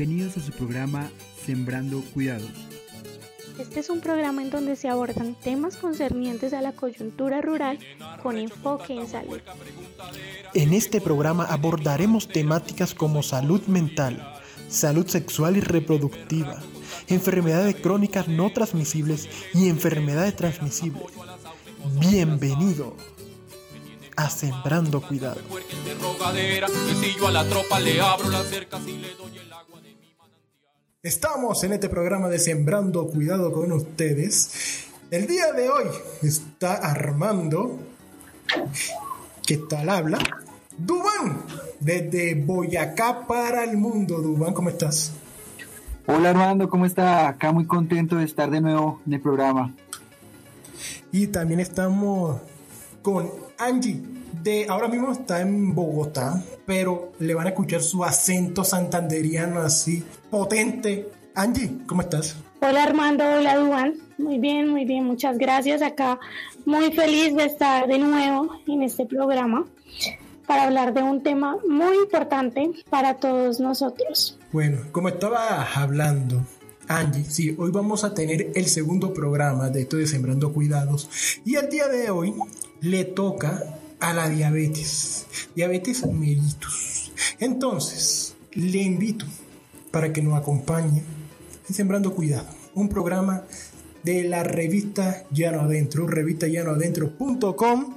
Bienvenidos a su programa Sembrando Cuidados. Este es un programa en donde se abordan temas concernientes a la coyuntura rural con enfoque en salud. En este programa abordaremos temáticas como salud mental, salud sexual y reproductiva, enfermedades crónicas no transmisibles y enfermedades transmisibles. Bienvenido a Sembrando Cuidado. Estamos en este programa de Sembrando Cuidado con ustedes. El día de hoy está Armando, que tal habla, Dubán, desde Boyacá para el mundo. Dubán, ¿cómo estás? Hola Armando, ¿cómo está? Acá muy contento de estar de nuevo en el programa. Y también estamos con Angie, de ahora mismo está en Bogotá, pero le van a escuchar su acento santanderiano así potente. Angie, ¿cómo estás? Hola Armando, hola Duan. Muy bien, muy bien, muchas gracias. Acá muy feliz de estar de nuevo en este programa para hablar de un tema muy importante para todos nosotros. Bueno, como estaba hablando, Angie, sí, hoy vamos a tener el segundo programa de esto de Sembrando Cuidados y el día de hoy le toca a la diabetes, diabetes mellitus. Entonces, le invito para que nos acompañe en Sembrando Cuidado, un programa de la revista Llano Adentro, revista llanoadentro.com,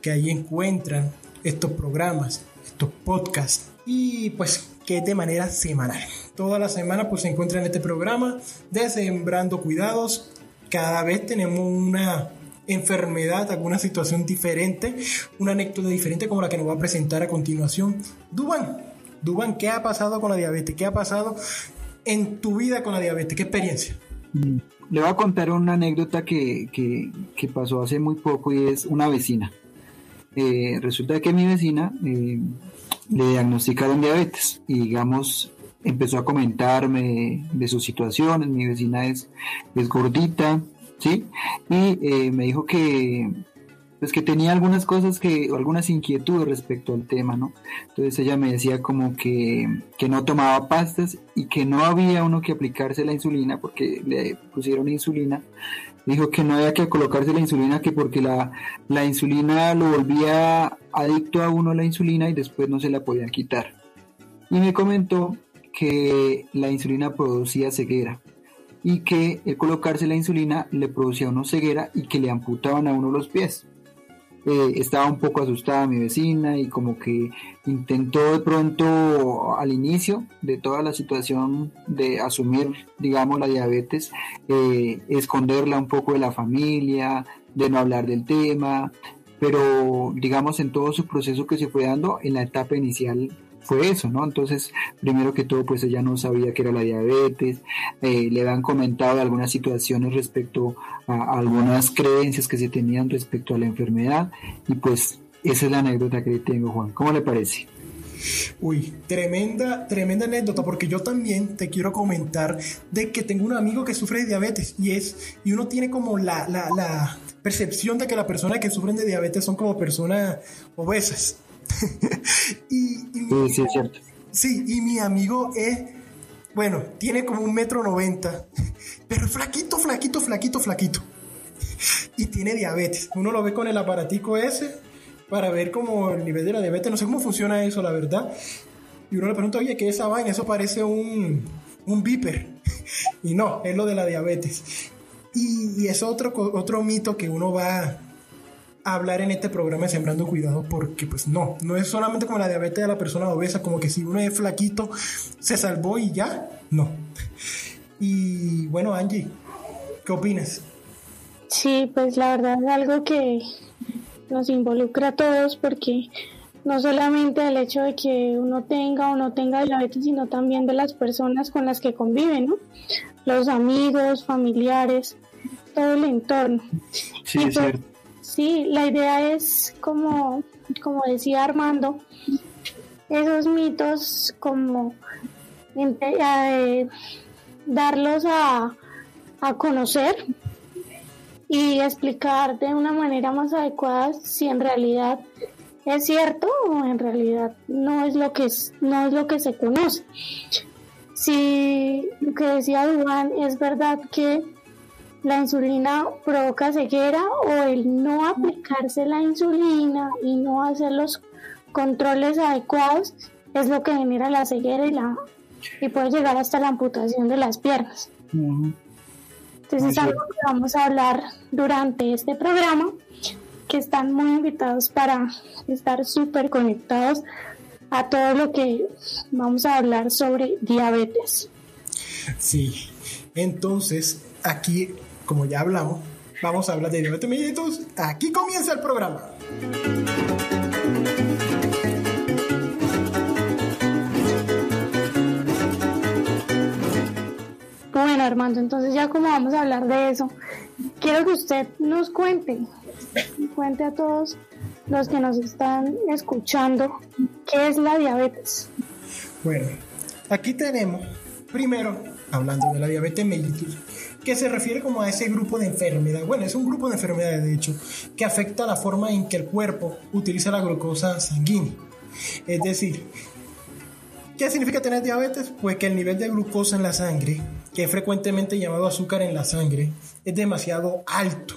que ahí encuentran estos programas, estos podcasts y pues que es de manera semanal. Toda la semana pues se encuentra en este programa de Sembrando Cuidados. Cada vez tenemos una enfermedad, alguna situación diferente, una anécdota diferente como la que nos va a presentar a continuación. Duban, Duban, ¿qué ha pasado con la diabetes? ¿Qué ha pasado en tu vida con la diabetes? ¿Qué experiencia? Mm, le voy a contar una anécdota que, pasó hace muy poco y es una vecina. Eh, resulta que mi vecina eh, le diagnosticaron diabetes y digamos empezó a comentarme de su situación. Mi vecina es, es gordita, ¿sí? Y eh, me dijo que, pues que tenía algunas cosas que, algunas inquietudes respecto al tema, ¿no? Entonces ella me decía como que, que no tomaba pastas y que no había uno que aplicarse la insulina porque le pusieron insulina. Dijo que no había que colocarse la insulina, que porque la, la insulina lo volvía adicto a uno a la insulina y después no se la podía quitar. Y me comentó que la insulina producía ceguera y que el colocarse la insulina le producía una ceguera y que le amputaban a uno los pies. Eh, estaba un poco asustada mi vecina y como que intentó de pronto al inicio de toda la situación de asumir, digamos, la diabetes, eh, esconderla un poco de la familia, de no hablar del tema, pero digamos en todo su proceso que se fue dando en la etapa inicial fue eso, ¿no? Entonces, primero que todo, pues ella no sabía que era la diabetes, eh, le habían comentado algunas situaciones respecto a, algunas creencias que se tenían respecto a la enfermedad y pues esa es la anécdota que tengo, Juan. ¿Cómo le parece? Uy, tremenda, tremenda anécdota, porque yo también te quiero comentar de que tengo un amigo que sufre de diabetes y es, y uno tiene como la, la, la percepción de que las personas que sufren de diabetes son como personas obesas. y, sí, es cierto. Sí, y mi amigo es, bueno, tiene como un metro noventa, pero flaquito, flaquito, flaquito, flaquito. Y tiene diabetes. Uno lo ve con el aparatico ese para ver como el nivel de la diabetes. No sé cómo funciona eso, la verdad. Y uno le pregunta, oye, ¿qué es esa vaina? Eso parece un, un viper. Y no, es lo de la diabetes. Y, y es otro, otro mito que uno va hablar en este programa de Sembrando Cuidado porque pues no, no es solamente como la diabetes de la persona obesa, como que si uno es flaquito se salvó y ya, no. Y bueno, Angie, ¿qué opinas? Sí, pues la verdad es algo que nos involucra a todos porque no solamente el hecho de que uno tenga o no tenga diabetes, sino también de las personas con las que conviven, ¿no? Los amigos, familiares, todo el entorno. Sí, es pues, cierto Sí, la idea es como, como decía Armando, esos mitos como eh, darlos a, a conocer y explicar de una manera más adecuada si en realidad es cierto o en realidad no es lo que es, no es lo que se conoce. si lo que decía Dubán es verdad que la insulina provoca ceguera o el no aplicarse la insulina y no hacer los controles adecuados es lo que genera la ceguera y la y puede llegar hasta la amputación de las piernas. Entonces es algo que vamos a hablar durante este programa, que están muy invitados para estar súper conectados a todo lo que vamos a hablar sobre diabetes. Sí, entonces aquí, como ya hablamos, vamos a hablar de diabetes mellitus. Aquí comienza el programa. Bueno, Armando, entonces ya como vamos a hablar de eso, quiero que usted nos cuente, cuente a todos los que nos están escuchando qué es la diabetes. Bueno, aquí tenemos, primero, hablando de la diabetes mellitus, que se refiere como a ese grupo de enfermedades. Bueno, es un grupo de enfermedades, de hecho, que afecta la forma en que el cuerpo utiliza la glucosa sanguínea. Es decir, ¿qué significa tener diabetes? Pues que el nivel de glucosa en la sangre que es frecuentemente llamado azúcar en la sangre, es demasiado alto.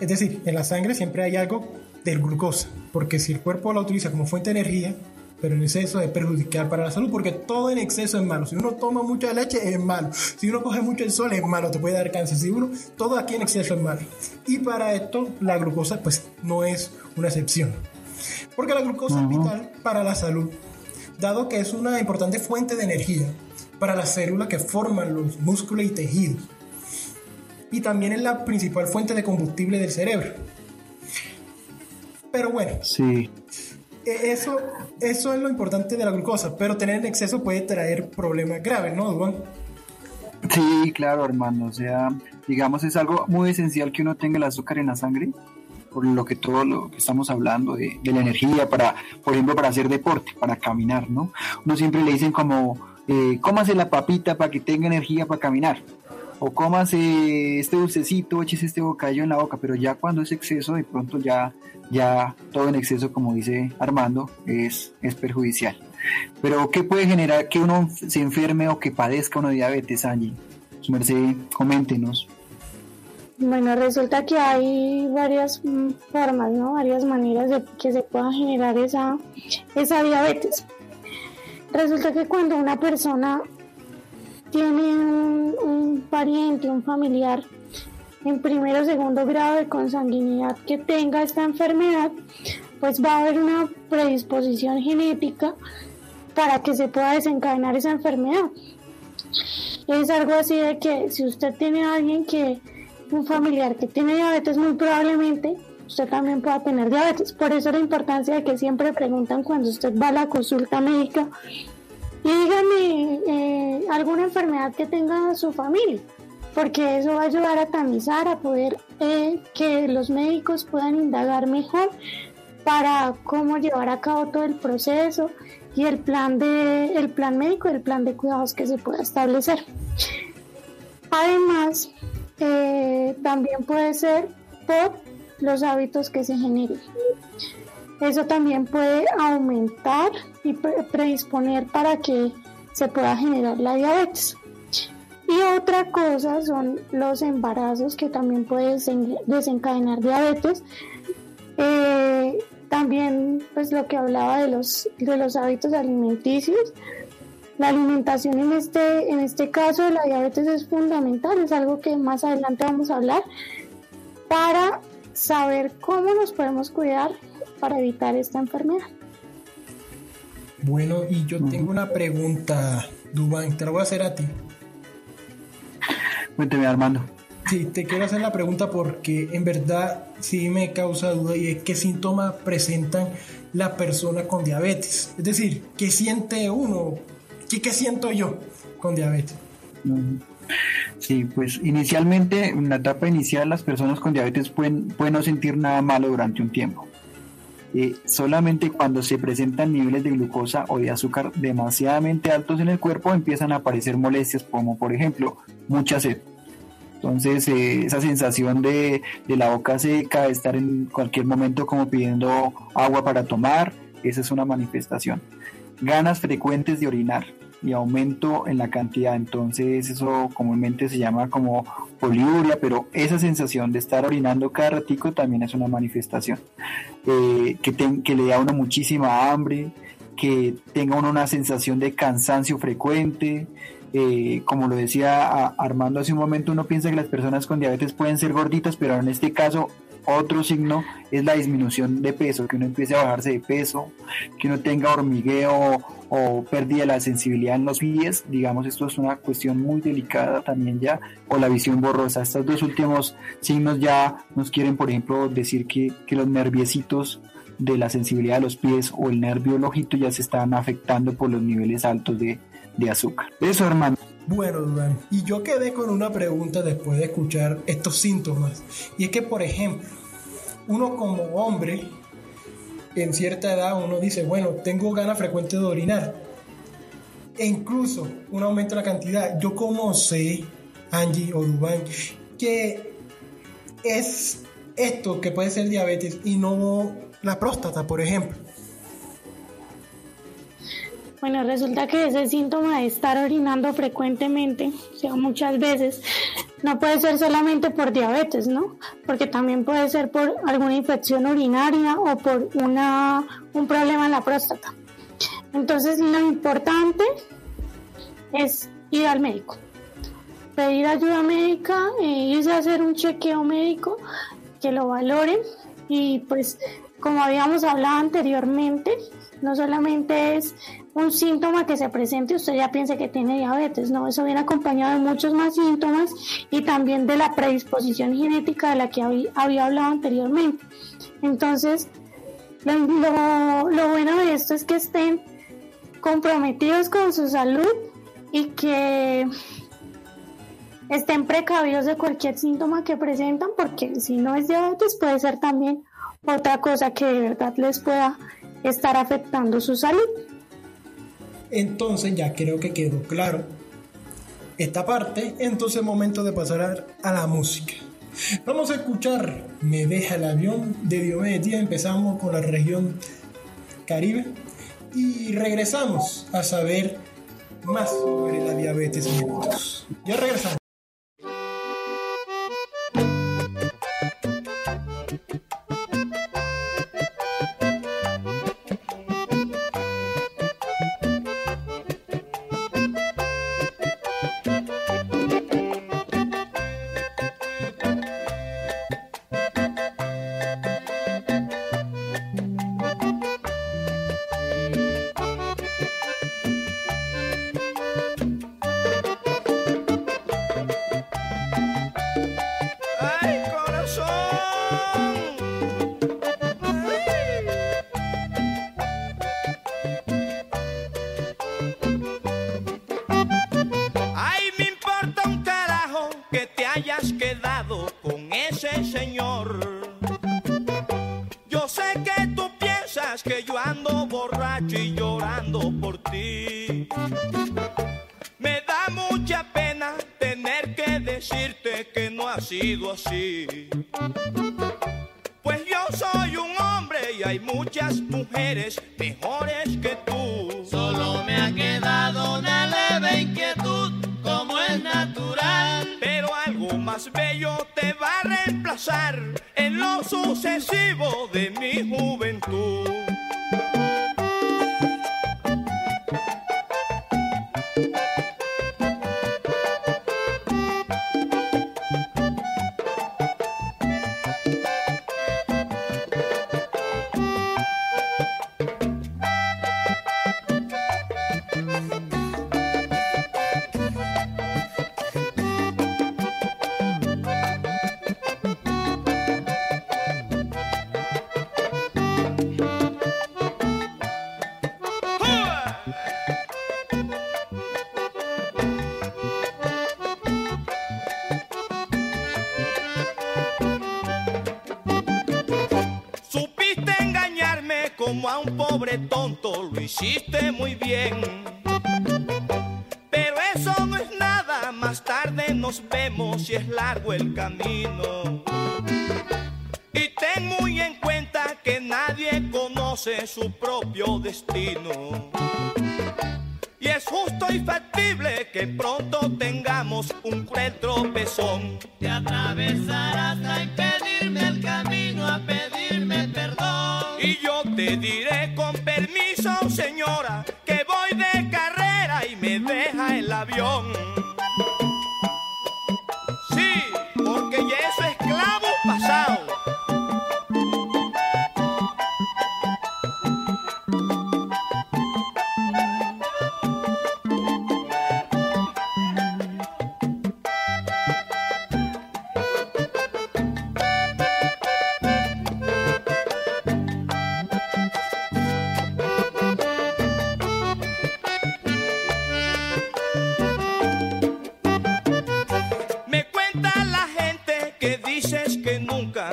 Es decir, en la sangre siempre hay algo del glucosa, porque si el cuerpo la utiliza como fuente de energía, pero en exceso es perjudicial para la salud, porque todo en exceso es malo. Si uno toma mucha leche es malo, si uno coge mucho el sol es malo, te puede dar cáncer. Si uno, todo aquí en exceso es malo. Y para esto la glucosa pues no es una excepción, porque la glucosa es vital para la salud, dado que es una importante fuente de energía para las células que forman los músculos y tejidos. Y también es la principal fuente de combustible del cerebro. Pero bueno, sí. E, eso, eso es lo importante de la glucosa, pero tener en exceso puede traer problemas graves, ¿no, Duan? Sí, claro, hermano. O sea, digamos, es algo muy esencial que uno tenga el azúcar en la sangre, por lo que todo lo que estamos hablando de, de la energía para, por ejemplo, para hacer deporte, para caminar, ¿no? Uno siempre le dicen como, eh, cómase la papita para que tenga energía para caminar, o cómase este dulcecito, eches este bocadillo en la boca, pero ya cuando es exceso, de pronto ya, ya todo en exceso, como dice Armando, es, es perjudicial. Pero, ¿qué puede generar que uno se enferme o que padezca una diabetes, Angie? Su merced, coméntenos. Bueno, resulta que hay varias mm, formas, ¿no? Varias maneras de que se pueda generar esa, esa diabetes. Resulta que cuando una persona tiene un familiar en primero o segundo grado de consanguinidad que tenga esta enfermedad, pues va a haber una predisposición genética para que se pueda desencadenar esa enfermedad. Es algo así de que si usted tiene a alguien que, un familiar que tiene diabetes, muy probablemente usted también pueda tener diabetes. Por eso la importancia de que siempre preguntan cuando usted va a la consulta médica y dígame eh, alguna enfermedad que tenga su familia, porque eso va a ayudar a tamizar, a poder eh, que los médicos puedan indagar mejor para cómo llevar a cabo todo el proceso y el plan de el plan médico el plan de cuidados que se pueda establecer. Además, eh, también puede ser por los hábitos que se generen. Eso también puede aumentar y predisponer para que se pueda generar la diabetes. Y otra cosa son los embarazos que también pueden desencadenar diabetes. Eh, también pues lo que hablaba de los, de los hábitos alimenticios. La alimentación en este, en este caso de la diabetes es fundamental, es algo que más adelante vamos a hablar para saber cómo nos podemos cuidar para evitar esta enfermedad. Bueno, y yo tengo una pregunta, Dubán, te la voy a hacer a ti. Cuénteme, Armando. Sí, te quiero hacer la pregunta porque en verdad sí me causa duda y es qué síntomas presentan la persona con diabetes. Es decir, ¿qué siente uno? ¿Qué, qué siento yo con diabetes? Sí, pues inicialmente, en la etapa inicial, las personas con diabetes pueden, pueden no sentir nada malo durante un tiempo. Eh, solamente cuando se presentan niveles de glucosa o de azúcar demasiadamente altos en el cuerpo empiezan a aparecer molestias como por ejemplo mucha sed. Entonces eh, esa sensación de, de, la boca seca, estar en cualquier momento como pidiendo agua para tomar, esa es una manifestación. Ganas frecuentes de orinar, y aumento en la cantidad. Entonces eso comúnmente se llama como poliuria, pero esa sensación de estar orinando cada ratico también es una manifestación. Eh, que, le da a uno muchísima hambre, que tenga uno una sensación de cansancio frecuente. Eh, como lo decía Armando hace un momento, uno piensa que las personas con diabetes pueden ser gorditas, pero en este caso otro signo es la disminución de peso, que uno empiece a bajarse de peso, que uno tenga hormigueo o pérdida de la sensibilidad en los pies, digamos, esto es una cuestión muy delicada también ya, o la visión borrosa. Estos dos últimos signos ya nos quieren, por ejemplo, decir que, los nerviecitos de la sensibilidad de los pies o el nervio del ojito ya se están afectando por los niveles altos de, de azúcar. Eso, hermano. Bueno, Dudán, y yo quedé con una pregunta después de escuchar estos síntomas. Y es que, por ejemplo, uno como hombre, en cierta edad, uno dice, bueno, tengo ganas frecuentes de orinar. E incluso un aumento de la cantidad. Yo como sé, Angie o Dubán, que es esto que puede ser diabetes y no la próstata, por ejemplo. Bueno, resulta que ese síntoma de estar orinando frecuentemente, o sea, muchas veces, no puede ser solamente por diabetes, ¿no? Porque también puede ser por alguna infección urinaria o por una, un problema en la próstata. Entonces, lo importante es ir al médico, pedir ayuda médica, e irse a hacer un chequeo médico, que lo valoren y pues como habíamos hablado anteriormente, no solamente es un síntoma que se presente, usted ya piense que tiene diabetes, no, eso viene acompañado de muchos más síntomas y también de la predisposición genética de la que había, hablado anteriormente. Entonces, lo, lo bueno de esto es que estén comprometidos con su salud y que estén precavidos de cualquier síntoma que presentan, porque si no es diabetes puede ser también otra cosa que de verdad les pueda estar afectando su salud. Entonces ya creo que quedó claro esta parte, entonces es momento de pasar a la música. Vamos a escuchar Me deja el avión de Diomedes empezamos con la región Caribe y regresamos a saber más sobre la diabetes. Ya regresamos. Hiciste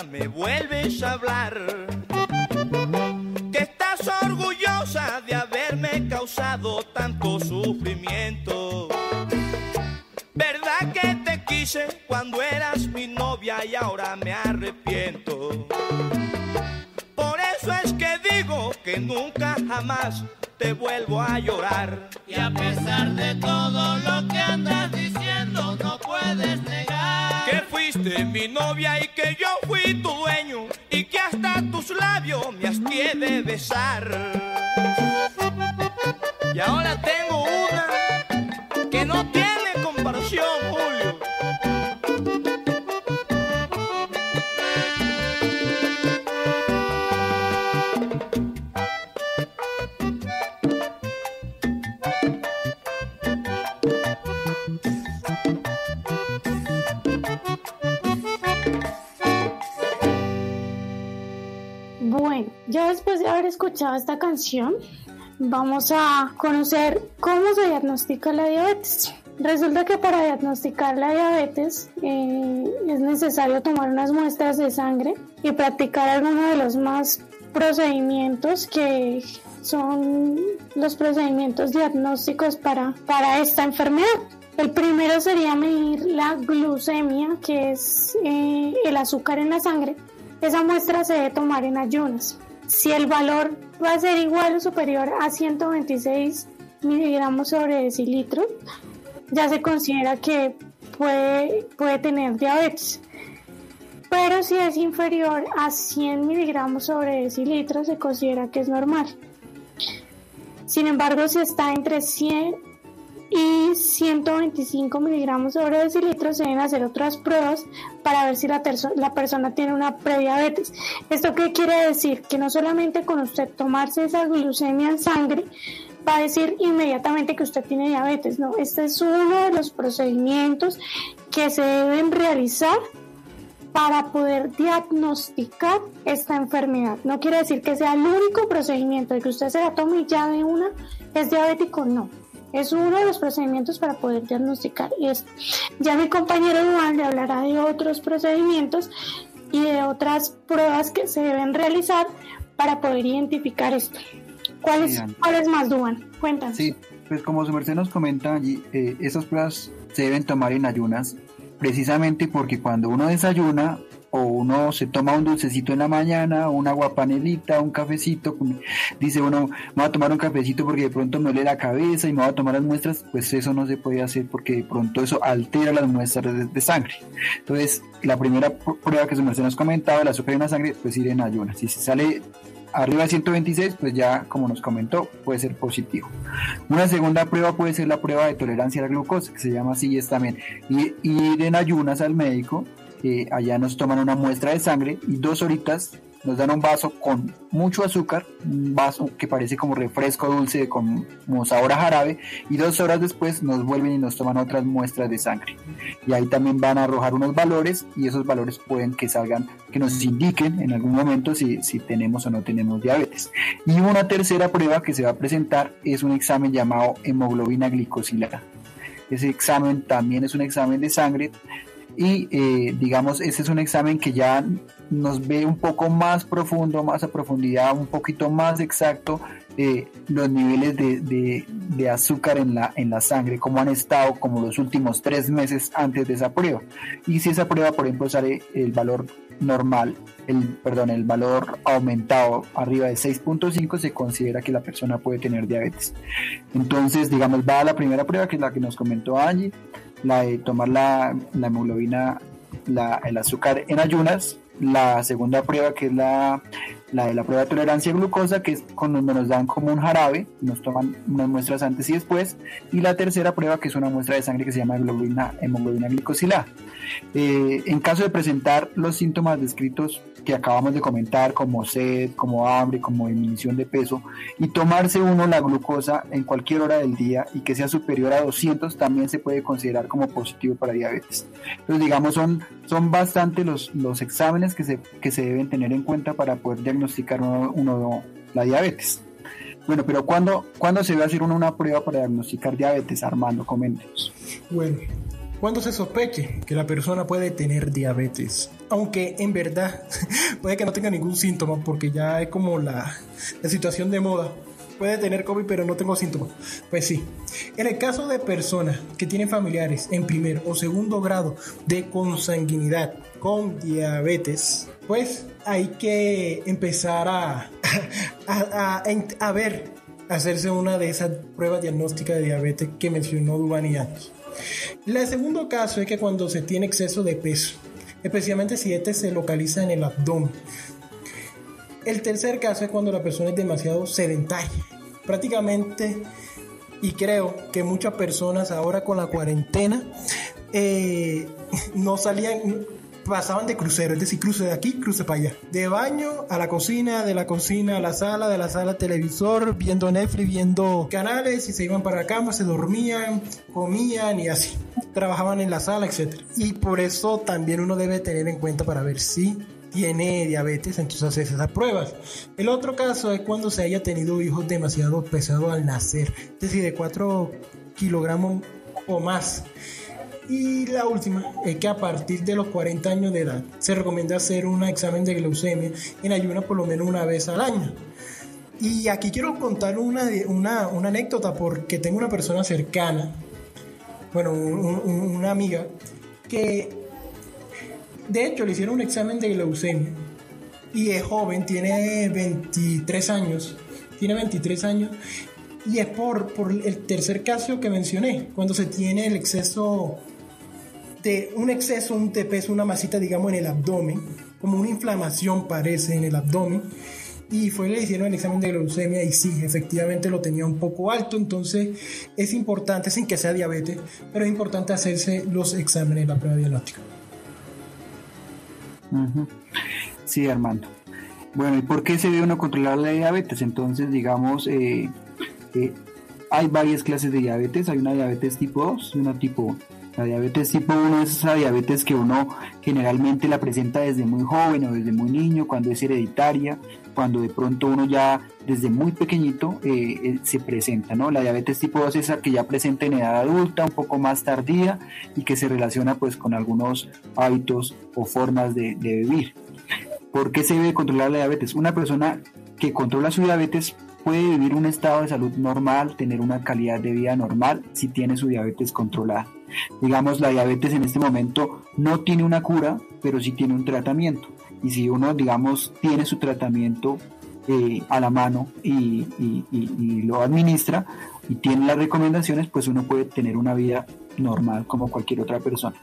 me vuelves a hablar. Que estás orgullosa de haberme causado tanto sufrimiento. ¿Verdad que te quise cuando eras mi novia y ahora me arrepiento? Por eso es que digo que nunca jamás Mar. Canción, vamos a conocer cómo se diagnostica la diabetes. Resulta que para diagnosticar la diabetes eh, es necesario tomar unas muestras de sangre y practicar algunos de los más procedimientos que son los procedimientos diagnósticos para, para esta enfermedad. El primero sería medir la glucemia, que es eh, el azúcar en la sangre. Esa muestra se debe tomar en ayunas. Si el valor va a ser igual o superior a 126 miligramos sobre decilitro, ya se considera que puede, puede tener diabetes. Pero si es inferior a 100 miligramos sobre decilitro, se considera que es normal. Sin embargo, si está entre 100 y 125 miligramos sobre decilitro, se deben hacer otras pruebas para ver si la, la persona tiene una prediabetes. ¿Esto qué quiere decir? Que no solamente con usted tomarse esa glucemia en sangre, va a decir inmediatamente que usted tiene diabetes. No, este es uno de los procedimientos que se deben realizar para poder diagnosticar esta enfermedad. No quiere decir que sea el único procedimiento de que usted se la tome y ya de una es diabético, no. Es uno de los procedimientos para poder diagnosticar esto. Ya mi compañero Juan le hablará de otros procedimientos y de otras pruebas que se deben realizar para poder identificar esto. ¿Cuáles. ¿cuáles más, Duan? Cuéntanos. Sí, pues como su merced nos comenta allí, eh, esas pruebas se deben tomar en ayunas, precisamente porque cuando uno desayuna uno se toma un dulcecito en la mañana, una guapanelita, un cafecito, dice uno, me voy a tomar un cafecito porque de pronto me duele la cabeza y me voy a tomar las muestras, pues eso no se puede hacer porque de pronto eso altera las muestras de, sangre. Entonces, la primera pr- prueba que su merced nos comentaba, el azúcar en la sangre, pues ir en ayunas. Si se sale arriba de 126, pues ya, como nos comentó, puede ser positivo. Una segunda prueba puede ser la prueba de tolerancia a la glucosa, que se llama así y es también. Ir en ayunas al médico, allá nos toman una muestra de sangre y dos horitas nos dan un vaso con mucho azúcar, un vaso que parece como refresco dulce, con, como sabor a jarabe, y dos horas después nos vuelven y nos toman otras muestras de sangre. Y ahí también van a arrojar unos valores y esos valores pueden que salgan, que nos indiquen en algún momento si, si tenemos o no tenemos diabetes. Y una tercera prueba que se va a presentar es un examen llamado hemoglobina glicosilada. Ese examen también es un examen de sangre y eh, digamos ese es un examen que ya nos ve un poco más profundo, más a profundidad, un poquito más exacto eh, los niveles de, de- azúcar en la, en la sangre, cómo han estado como los últimos tres meses antes de esa prueba. Y si esa prueba, por ejemplo, sale el valor normal, el, perdón, el valor aumentado arriba de 6.5 se considera que la persona puede tener diabetes. Entonces, digamos, va a la primera prueba, que es la que nos comentó Angie, la de tomar la, hemoglobina, la, el azúcar en ayunas, la segunda prueba que es la, la de la prueba de tolerancia a glucosa, que es cuando nos dan como un jarabe, nos toman unas muestras antes y después, y la tercera prueba que es una muestra de sangre que se llama hemoglobina, hemoglobina glicosilada. Eh, en caso de presentar los síntomas descritos que acabamos de comentar, como sed, como hambre, como disminución de peso, y tomarse uno la glucosa en cualquier hora del día y que sea superior a 200, también se puede considerar como positivo para diabetes. Entonces, digamos, son, son bastante los, los exámenes que se, que se deben tener en cuenta para poder diagnosticar uno, la diabetes. Bueno, pero ¿cuándo, ¿cuándo se debe hacer uno una prueba para diagnosticar diabetes? Armando, coméntenos. Bueno, cuando se sospeche que la persona puede tener diabetes, aunque en verdad puede que no tenga ningún síntoma porque ya es como la, la situación de moda. Puede tener COVID pero no tengo síntomas. Pues sí. En el caso de personas que tienen familiares en primer o segundo grado de consanguinidad con diabetes, pues hay que empezar a, a, a, a ver, hacerse una de esas pruebas diagnósticas de diabetes que mencionó Dubani antes. El segundo caso es que cuando se tiene exceso de peso, especialmente si este se localiza en el abdomen. El tercer caso es cuando la persona es demasiado sedentaria. Prácticamente, y creo que muchas personas ahora con la cuarentena eh, no salían, pasaban de crucero, es decir, cruce de aquí, cruce para allá. De baño a la cocina, de la cocina a la sala, de la sala al televisor, viendo Netflix, viendo canales y se iban para la cama, se dormían, comían y así. Trabajaban en la sala, etc. Y por eso también uno debe tener en cuenta para ver si tiene diabetes, entonces hace esas pruebas. El otro caso es cuando se haya tenido hijos demasiado pesados al nacer, es decir, de 4 kilogramos o más. Y la última es que a partir de los 40 años de edad se recomienda hacer un examen de glucemia en ayunas por lo menos una vez al año. Y aquí quiero contar una, una, una anécdota porque tengo una persona cercana, bueno, un, un, una amiga, que de hecho le hicieron un examen de glucemia y es joven, tiene 23 años, tiene 23 años y es por, por el tercer caso que mencioné, cuando se tiene el exceso de un exceso un peso, una masita, digamos, en el abdomen, como una inflamación parece en el abdomen. Y fue, le hicieron el examen de glucemia y sí, efectivamente lo tenía un poco alto. Entonces es importante, sin que sea diabetes, pero es importante hacerse los exámenes, la prueba diagnóstica. Sí, Armando. Bueno, ¿y por qué se debe uno controlar la diabetes? Entonces, digamos, eh, eh, hay varias clases de diabetes. Hay una diabetes tipo 2 y una tipo 1. La diabetes tipo 1 es esa diabetes que uno generalmente la presenta desde muy joven o desde muy niño, cuando es hereditaria, cuando de pronto uno ya desde muy pequeñito eh, eh, se presenta, ¿no? La diabetes tipo 2 es esa que ya presenta en edad adulta, un poco más tardía y que se relaciona pues con algunos hábitos o formas de, de vivir. ¿Por qué se debe controlar la diabetes? Una persona que controla su diabetes puede vivir un estado de salud normal, tener una calidad de vida normal si tiene su diabetes controlada. Digamos, la diabetes en este momento no tiene una cura, pero sí tiene un tratamiento. Y si uno, digamos, tiene su tratamiento eh, a la mano y, lo administra y tiene las recomendaciones, pues uno puede tener una vida normal como cualquier otra persona.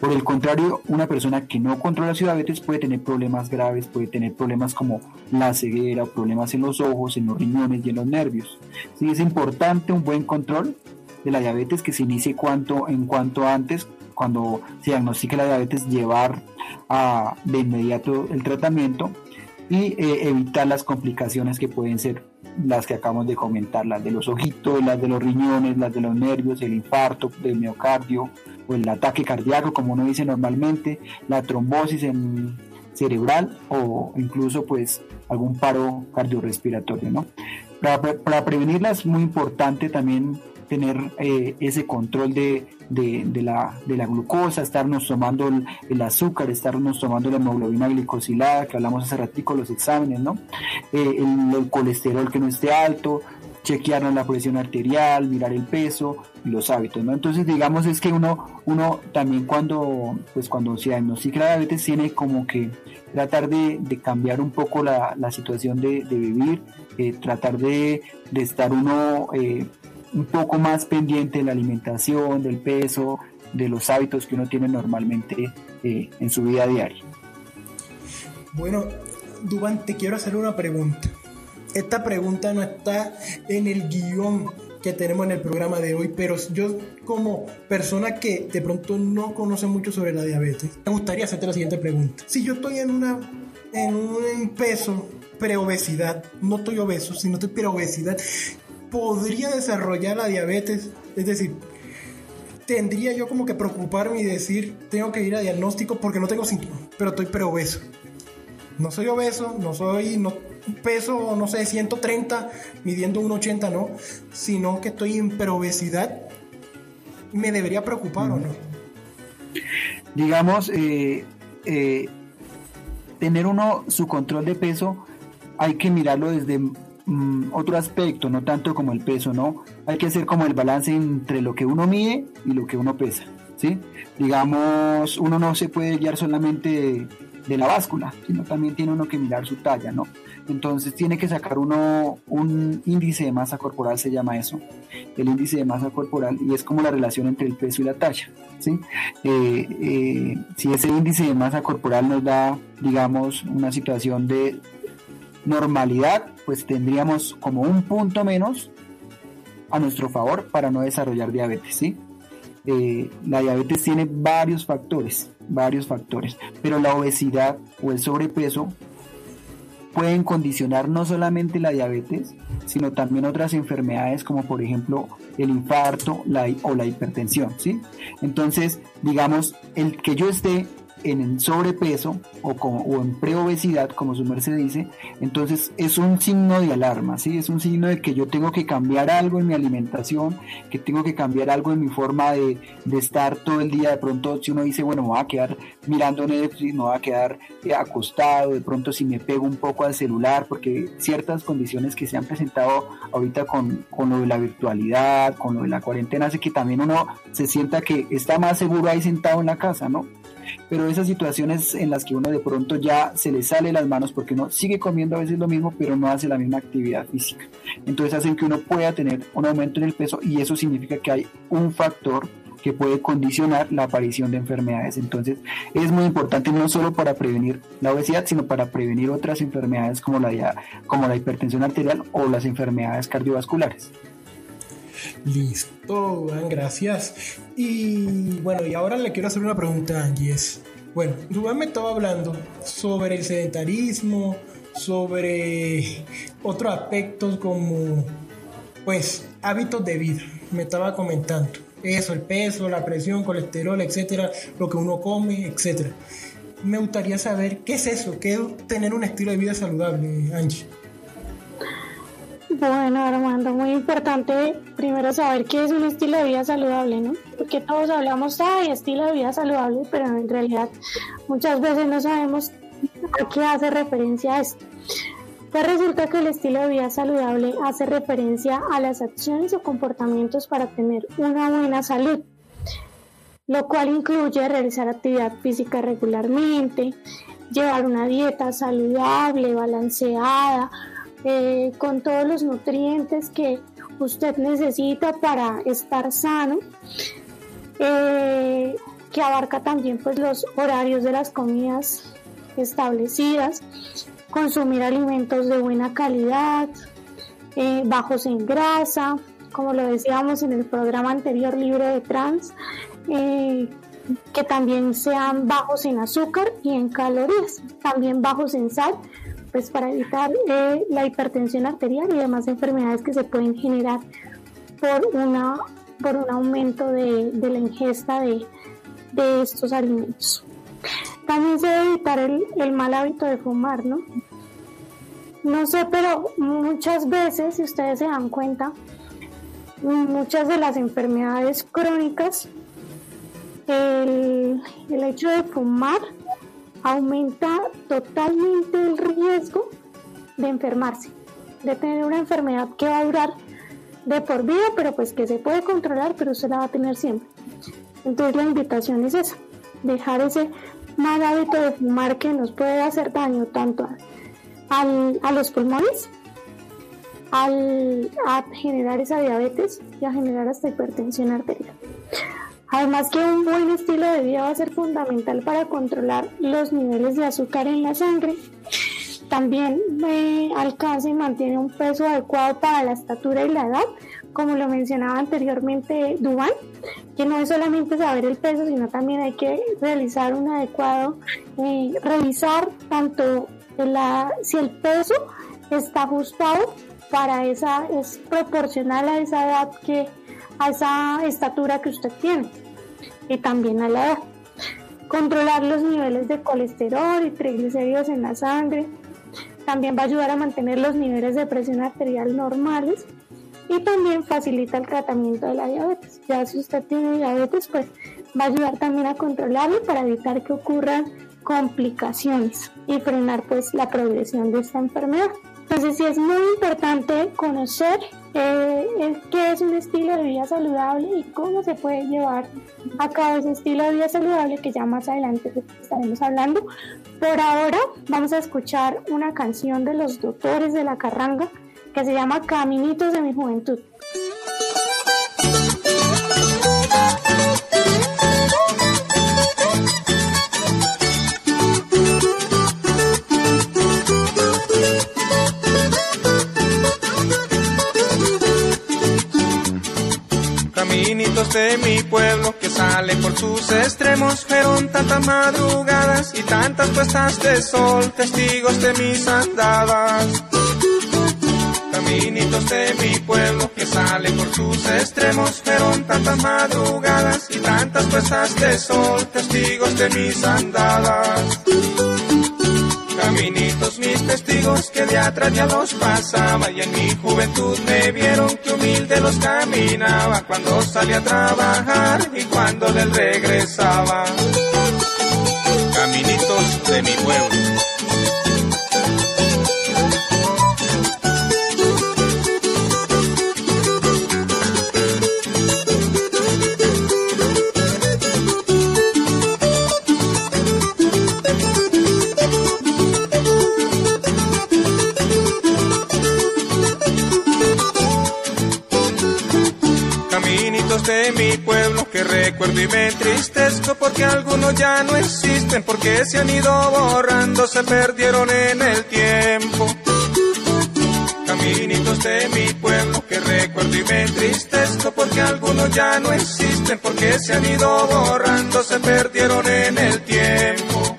Por el contrario, una persona que no controla su diabetes puede tener problemas graves, puede tener problemas como la ceguera, problemas en los ojos, en los riñones y en los nervios. Sí, es importante un buen control de la diabetes que se inicie cuanto, en cuanto antes, cuando se diagnostique la diabetes, llevar de inmediato el tratamiento y eh, evitar las complicaciones que pueden ser las que acabamos de comentar, las de los ojitos, las de los riñones, las de los nervios, el infarto del miocardio o el ataque cardíaco, como uno dice normalmente, la trombosis en cerebral o incluso pues algún paro cardiorrespiratorio, ¿no? Para, prevenirlas es muy importante también tener eh, ese control de, de, de, la, de, la, glucosa, estarnos tomando el, el, azúcar, estarnos tomando la hemoglobina glicosilada, que hablamos hace ratico, los exámenes, ¿no? Eh, el, el, colesterol que no esté alto, chequearnos la presión arterial, mirar el peso y los hábitos, ¿no? Entonces, digamos es que uno, uno también cuando, pues cuando se diagnostica la diabetes tiene como que tratar de, cambiar un poco la, situación de, vivir, eh, tratar de, estar uno eh, un poco más pendiente de la alimentación, del peso, de los hábitos que uno tiene normalmente eh, en su vida diaria. Bueno, Dubán, te quiero hacer una pregunta. Esta pregunta no está en el guion que tenemos en el programa de hoy, pero yo como persona que de pronto no conoce mucho sobre la diabetes, me gustaría hacerte la siguiente pregunta. Si yo estoy en una en un peso preobesidad, no estoy obeso, sino estoy preobesidad, podría desarrollar la diabetes, es decir, tendría yo como que preocuparme y decir, tengo que ir a diagnóstico porque no tengo síntomas, pero estoy preobeso. No soy obeso, no soy, no peso, no sé, 130, midiendo 1,80, no, sino que estoy en preobesidad. ¿Me debería preocupar o no? Digamos, eh, eh, tener uno su control de peso, hay que mirarlo desde mm, otro aspecto, no tanto como el peso, ¿no? Hay que hacer como el balance entre lo que uno mide y lo que uno pesa, ¿sí? Digamos, uno no se puede guiar solamente de la báscula, sino también tiene uno que mirar su talla, ¿no? Entonces tiene que sacar uno un índice de masa corporal, se llama eso, el índice de masa corporal, y es como la relación entre el peso y la talla, ¿sí? Eh, eh, si ese índice de masa corporal nos da, digamos, una situación de normalidad, pues tendríamos como un punto menos a nuestro favor para no desarrollar diabetes, ¿sí? Eh, la diabetes tiene varios factores, varios factores, pero la obesidad o el sobrepeso pueden condicionar no solamente la diabetes, sino también otras enfermedades como por ejemplo el infarto o la hipertensión, ¿sí? Entonces, digamos, el que yo esté en sobrepeso o, como, o en preobesidad, como su merced dice, entonces es un signo de alarma, ¿sí? Es un signo de que yo tengo que cambiar algo en mi alimentación, que tengo que cambiar algo en mi forma de, de estar todo el día. De pronto, si uno dice, bueno, me voy a quedar mirando Netflix, me voy a quedar eh, acostado, de pronto si me pego un poco al celular, porque ciertas condiciones que se han presentado ahorita con, con lo de la virtualidad, con lo de la cuarentena, hace que también uno se sienta que está más seguro ahí sentado en la casa, ¿no? Pero esas situaciones en las que uno de pronto ya se le sale las manos porque uno sigue comiendo a veces lo mismo, pero no hace la misma actividad física. Entonces hacen que uno pueda tener un aumento en el peso y eso significa que hay un factor que puede condicionar la aparición de enfermedades. Entonces es muy importante no solo para prevenir la obesidad, sino para prevenir otras enfermedades como la, como la hipertensión arterial o las enfermedades cardiovasculares. Listo, gracias. Y bueno, y ahora le quiero hacer una pregunta a Angie. bueno, Rubén me estaba hablando sobre el sedentarismo, sobre otros aspectos como, pues, hábitos de vida. Me estaba comentando eso, el peso, la presión, colesterol, etcétera, lo que uno come, etcétera. Me gustaría saber qué es eso, qué es tener un estilo de vida saludable, Angie. Bueno, Armando, muy importante primero saber qué es un estilo de vida saludable, ¿no? Porque todos hablamos, ay, estilo de vida saludable, pero en realidad muchas veces no sabemos a qué hace referencia esto. Pues resulta que el estilo de vida saludable hace referencia a las acciones o comportamientos para tener una buena salud, lo cual incluye realizar actividad física regularmente, llevar una dieta saludable, balanceada, eh, con todos los nutrientes que usted necesita para estar sano, eh, que abarca también pues los horarios de las comidas establecidas, consumir alimentos de buena calidad, eh, bajos en grasa, como lo decíamos en el programa anterior libre de trans, que también sean bajos en azúcar y en calorías, también bajos en sal pues para evitar eh, la hipertensión arterial y demás enfermedades que se pueden generar por, una, por un aumento de, la ingesta de, estos alimentos. También se debe evitar el, mal hábito de fumar, ¿no? No sé, pero muchas veces, si ustedes se dan cuenta, muchas de las enfermedades crónicas, el, el hecho de fumar aumenta totalmente el riesgo de enfermarse, de tener una enfermedad que va a durar de por vida, pero pues que se puede controlar, pero usted la va a tener siempre. Entonces la invitación es esa, dejar ese mal hábito de fumar que nos puede hacer daño tanto a los pulmones, al, a generar esa diabetes y a generar hasta hipertensión arterial. Además que un buen estilo de vida va a ser fundamental para controlar los niveles de azúcar en la sangre. También me alcanza y mantiene un peso adecuado para la estatura y la edad, como lo mencionaba anteriormente Dubán, que no es solamente saber el peso, sino también hay que realizar un adecuado, eh, revisar tanto la, si el peso está ajustado para esa, es proporcional a esa edad que, a esa estatura que usted tiene y también a la edad. Controlar los niveles de colesterol y triglicéridos en la sangre. También va a ayudar a mantener los niveles de presión arterial normales y también facilita el tratamiento de la diabetes. Ya si usted tiene diabetes, pues va a ayudar también a controlarlo para evitar que ocurran complicaciones y frenar pues la progresión de esta enfermedad. Entonces sí es muy importante conocer eh, qué es un estilo de vida saludable y cómo se puede llevar a cabo ese estilo de vida saludable que ya más adelante estaremos hablando. Por ahora vamos a escuchar una canción de los doctores de la carranga que se llama Caminitos de mi juventud. Caminitos de mi pueblo que salen por sus extremos, fueron tantas madrugadas y tantas puestas de sol, testigos de mis andadas caminitos de mi pueblo que salen por sus extremos. Fueron tantas madrugadas y tantas puestas de sol, testigos de mis andadas. Caminitos mis testigos que de atrás ya los pasaba y en mi juventud me vieron que humilde los caminaba cuando salía a trabajar y cuando del regresaba. Caminitos de mi pueblo. De mi pueblo que recuerdo y me entristezco porque algunos ya no existen, porque se han ido borrando, se perdieron en el tiempo. Caminitos de mi pueblo que recuerdo y me entristezco porque algunos ya no existen, porque se han ido borrando, se perdieron en el tiempo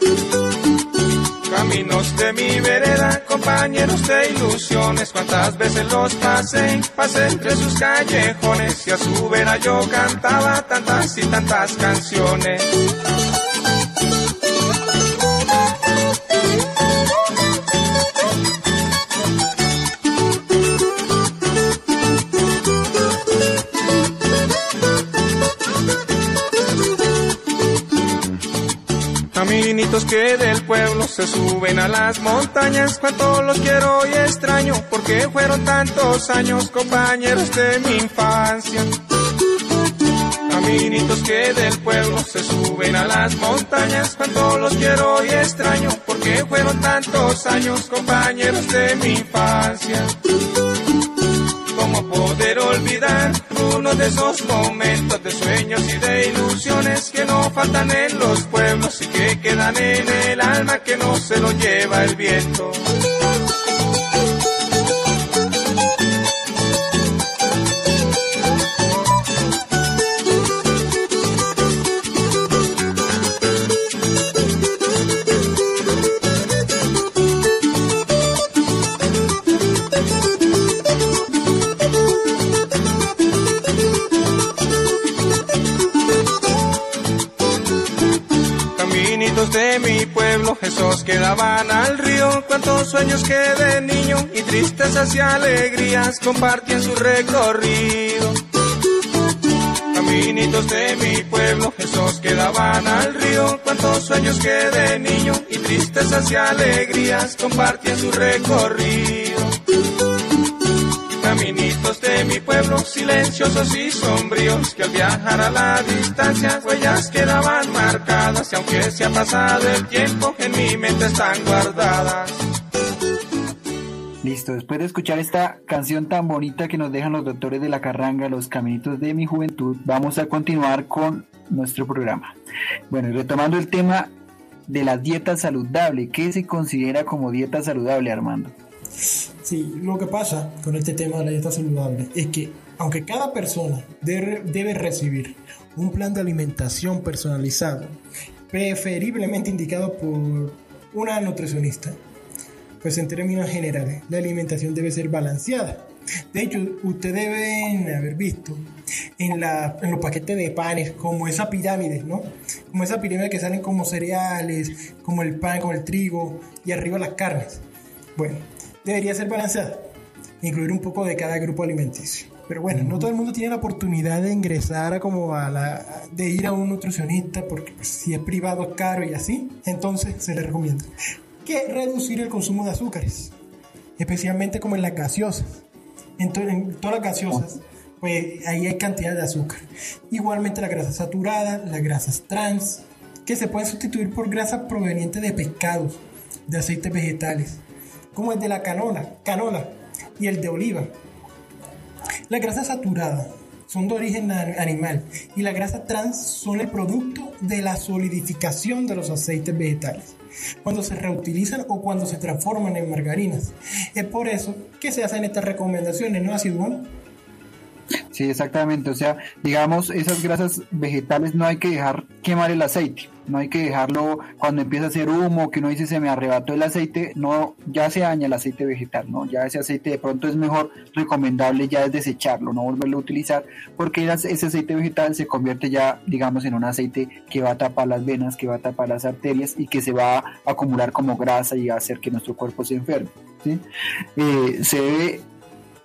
caminos de mi vereda, compañeros de ilusiones, cuántas veces los pasé, pasé entre sus callejones y a su vera yo cantaba tantas y tantas canciones. Caminitos que del pueblo se suben a las montañas, cuánto los quiero y extraño, porque fueron tantos años compañeros de mi infancia. Caminitos que del pueblo se suben a las montañas, cuánto los quiero y extraño, porque fueron tantos años compañeros de mi infancia. ¿Cómo poder olvidar uno de esos momentos de sueños y de ilusiones que no faltan en los pueblos y que quedan en el alma que no se lo lleva el viento? Esos que daban al río, cuántos sueños que de niño y tristezas y alegrías compartían su recorrido. Caminitos de mi pueblo, esos que daban al río, cuántos sueños que de niño y tristezas y alegrías compartían su recorrido. Pueblitos de mi pueblo, silenciosos y sombríos, que al viajar a la distancia, huellas quedaban marcadas, y aunque se ha pasado el tiempo, en mi mente están guardadas. Listo, después de escuchar esta canción tan bonita que nos dejan los doctores de la carranga, los caminitos de mi juventud, vamos a continuar con nuestro programa. Bueno, y retomando el tema de la dieta saludable, ¿qué se considera como dieta saludable, Armando? Sí, lo que pasa con este tema de la dieta saludable es que aunque cada persona debe, recibir un plan de alimentación personalizado, preferiblemente indicado por una nutricionista, pues en términos generales, la alimentación debe ser balanceada. De hecho, ustedes deben haber visto en los paquetes de panes como esa pirámide, ¿no? Como esa pirámide que salen como cereales, como el pan, como el trigo y arriba las carnes. Bueno, debería ser balanceada, incluir un poco de cada grupo alimenticio. Pero bueno, no todo el mundo tiene la oportunidad de ingresar a como a la, de ir a un nutricionista porque pues, si es privado es caro y así, entonces se le recomienda que reducir el consumo de azúcares, especialmente como en las gaseosas. En, todas las gaseosas, pues ahí hay cantidad de azúcar. Igualmente la grasa saturada, las grasas trans, que se pueden sustituir por grasas provenientes de pescados, de aceites vegetales, como el de la canola, canola y el de oliva. La grasa saturada son de origen animal y la grasa trans son el producto de la solidificación de los aceites vegetales cuando se reutilizan o cuando se transforman en margarinas. Es por eso que se hacen estas recomendaciones, ¿no, así bueno? Sí, exactamente. O sea, digamos, esas grasas vegetales no hay que dejar quemar el aceite. No hay que dejarlo cuando empieza a hacer humo, que uno dice se me arrebató el aceite, no, ya se daña el aceite vegetal, ¿no? Ya ese aceite de pronto es mejor recomendable ya es desecharlo, no volverlo a utilizar, porque ese aceite vegetal se convierte ya, digamos, en un aceite que va a tapar las venas, que va a tapar las arterias y que se va a acumular como grasa y a hacer que nuestro cuerpo se enferme. ¿sí? Eh, se debe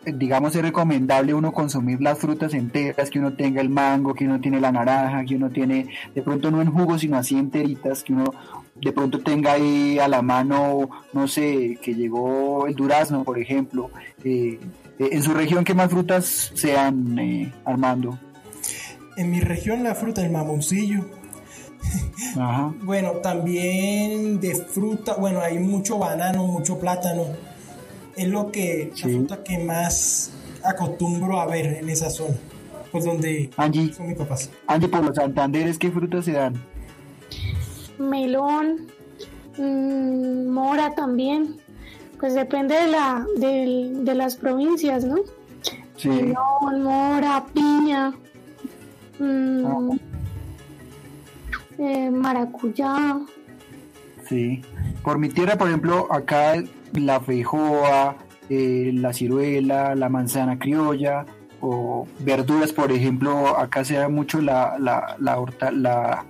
digamos, es recomendable uno consumir las frutas enteras, que uno tenga el mango, que uno tiene la naranja, que uno tiene, de pronto no en jugo, sino así enteritas, que uno de pronto tenga ahí a la mano, no sé, que llegó el durazno, por ejemplo. Eh, eh, en su región, ¿qué más frutas sean, eh, Armando? En mi región la fruta, el mamoncillo. Ajá. bueno, también de fruta, bueno, hay mucho banano, mucho plátano es lo que la fruta que más acostumbro a ver en esa zona, pues donde Angie, son mis papás. Angie, por los Santanderes, ¿qué frutas se dan? Melón, mmm, mora también, pues depende de la de, de las provincias, ¿no? Sí. Melón, mora, piña, mmm, ah. eh, maracuyá. Sí. Por mi tierra, por ejemplo, acá la feijoa, eh, la ciruela, la manzana criolla o verduras, por ejemplo, acá se da mucho la, la, la, horta, la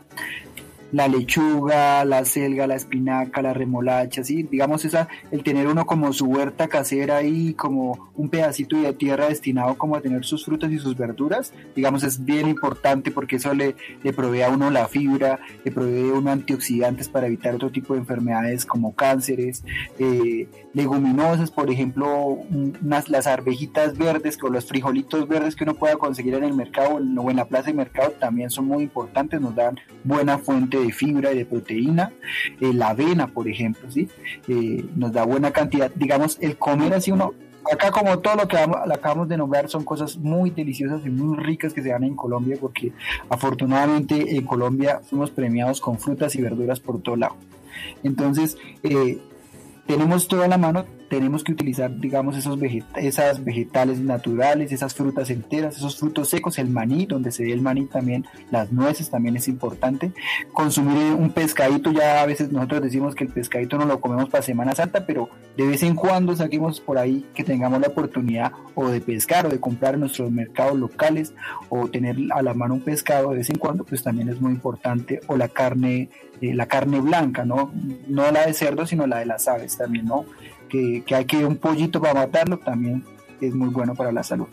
la lechuga, la selga, la espinaca, la remolacha, ¿sí? digamos esa, el tener uno como su huerta casera ahí, como un pedacito de tierra destinado como a tener sus frutas y sus verduras, digamos es bien importante porque eso le, le provee a uno la fibra, le provee a uno antioxidantes para evitar otro tipo de enfermedades como cánceres, eh, leguminosas, por ejemplo, las arvejitas verdes o los frijolitos verdes que uno pueda conseguir en el mercado o en la plaza de mercado también son muy importantes, nos dan buena fuente de fibra y de proteína. Eh, la avena, por ejemplo, ¿sí? Eh, nos da buena cantidad. Digamos, el comer así uno acá como todo lo que acabamos de nombrar son cosas muy deliciosas y muy ricas que se dan en Colombia porque afortunadamente en Colombia fuimos premiados con frutas y verduras por todo lado. Entonces, eh, tenemos toda la mano, tenemos que utilizar, digamos, esos esas vegetales naturales, esas frutas enteras, esos frutos secos, el maní, donde se ve el maní también, las nueces también es importante. Consumir un pescadito, ya a veces nosotros decimos que el pescadito no lo comemos para Semana Santa, pero de vez en cuando saquemos por ahí que tengamos la oportunidad o de pescar o de comprar en nuestros mercados locales o tener a la mano un pescado de vez en cuando, pues también es muy importante. O la carne, eh, la carne blanca, ¿no? No la de cerdo, sino la de las aves también, ¿no? Que, hay que un pollito para matarlo también es muy bueno para la salud.